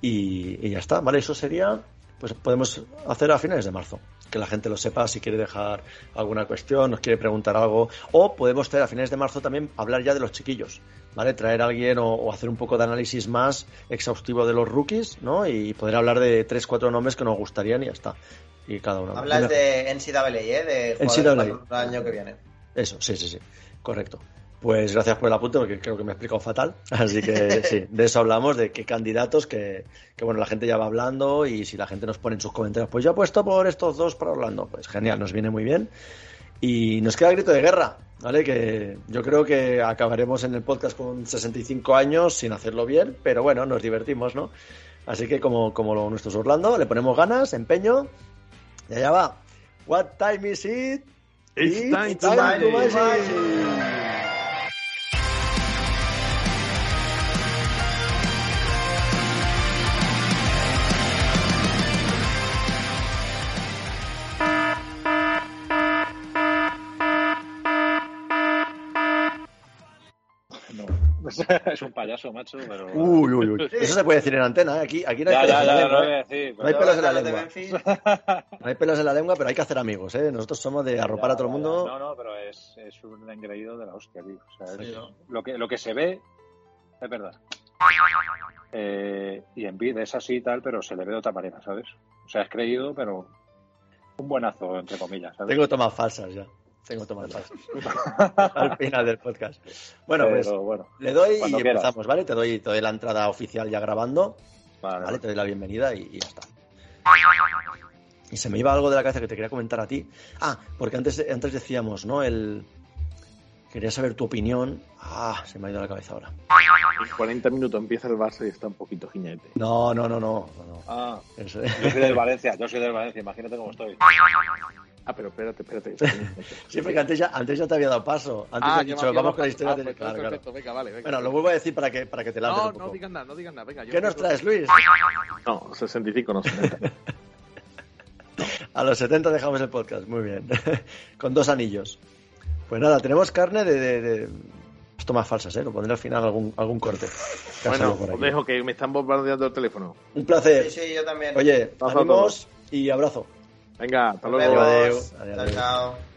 Y, y ya está, ¿vale? Eso sería, pues podemos hacer a finales de marzo. Que la gente lo sepa si quiere dejar alguna cuestión, nos quiere preguntar algo. O podemos traer a finales de marzo también hablar ya de los chiquillos, ¿vale? Traer a alguien o, o hacer un poco de análisis más exhaustivo de los rookies, ¿no? Y poder hablar de tres, cuatro nombres que nos gustarían y ya está. Y cada uno. Hablas de NCAA, ¿eh? De NCAA. el año que viene. Eso, sí, sí, sí. Correcto. Pues gracias por el apunte, porque creo que me he explicado fatal. Así que sí, de eso hablamos, de qué candidatos, que, que bueno, la gente ya va hablando y si la gente nos pone en sus comentarios, pues yo apuesto por estos dos para Orlando. Pues genial, nos viene muy bien. Y nos queda el grito de guerra, ¿vale? Que yo creo que acabaremos en el podcast con 65 años sin hacerlo bien, pero bueno, nos divertimos, ¿no? Así que como, como lo nuestro es Orlando, le ponemos ganas, empeño, y allá va. What time is it? It's Y time to time magic. to es un payaso, macho, pero. Uy, uy, uy. Eso se puede decir en antena, ¿eh? Aquí, aquí no hay ya, pelos ya, en la lengua. ¿eh? decir. No hay pero- pelos en la lengua. No hay pelos en la lengua, pero hay que hacer amigos, ¿eh? Nosotros somos de arropar a todo el mundo. No, no, pero es, es un engreído de la hostia, tío. O sea, es- Sí, ¿no? lo, que, lo que se ve es verdad. Eh, y en vida es así y tal, pero se le ve de otra manera, ¿sabes? O sea, es creído, pero un buenazo, entre comillas, ¿sabes? Tengo tomas falsas ya. Tengo tomas falsas. Al final del podcast. Bueno, pero pues bueno, le doy y quieras. empezamos, ¿vale? Te doy, te doy la entrada oficial ya grabando, vale, ¿vale? Te doy la bienvenida y, y ya está. Y se me iba algo de la cabeza que te quería comentar a ti. Ah, porque antes, antes decíamos, ¿no? El... Quería saber tu opinión. Ah, se me ha ido la cabeza ahora. En 40 minutos empieza el Barça y está un poquito jiñete. No, no, no, no. no, no. Ah, Eso- yo soy del Valencia, yo soy del Valencia, imagínate cómo estoy. Ah, pero espérate, espérate. Sí, porque antes ya, antes ya te había dado paso. Antes ya he dicho, vamos con la historia. de... claro, claro. Ah, Perfecto, venga, vale. venga. Bueno, lo vuelvo a decir para que, para que te lances No, un no digas nada, no digas nada. Venga, yo ¿Qué nos traes, Luis? No, 65, no 70. A los 70 dejamos el podcast, muy bien. Con dos anillos. Pues nada, tenemos carne de... de, de... Esto más falsas, ¿eh? Lo pondré al final algún, algún corte. bueno, os dejo que me están bombardeando el teléfono. Un placer. Sí, sí, yo también. Oye, ánimos y abrazo. Venga, hasta Nos luego. vemos. Adeu, adeu, Chao, adeu. chao.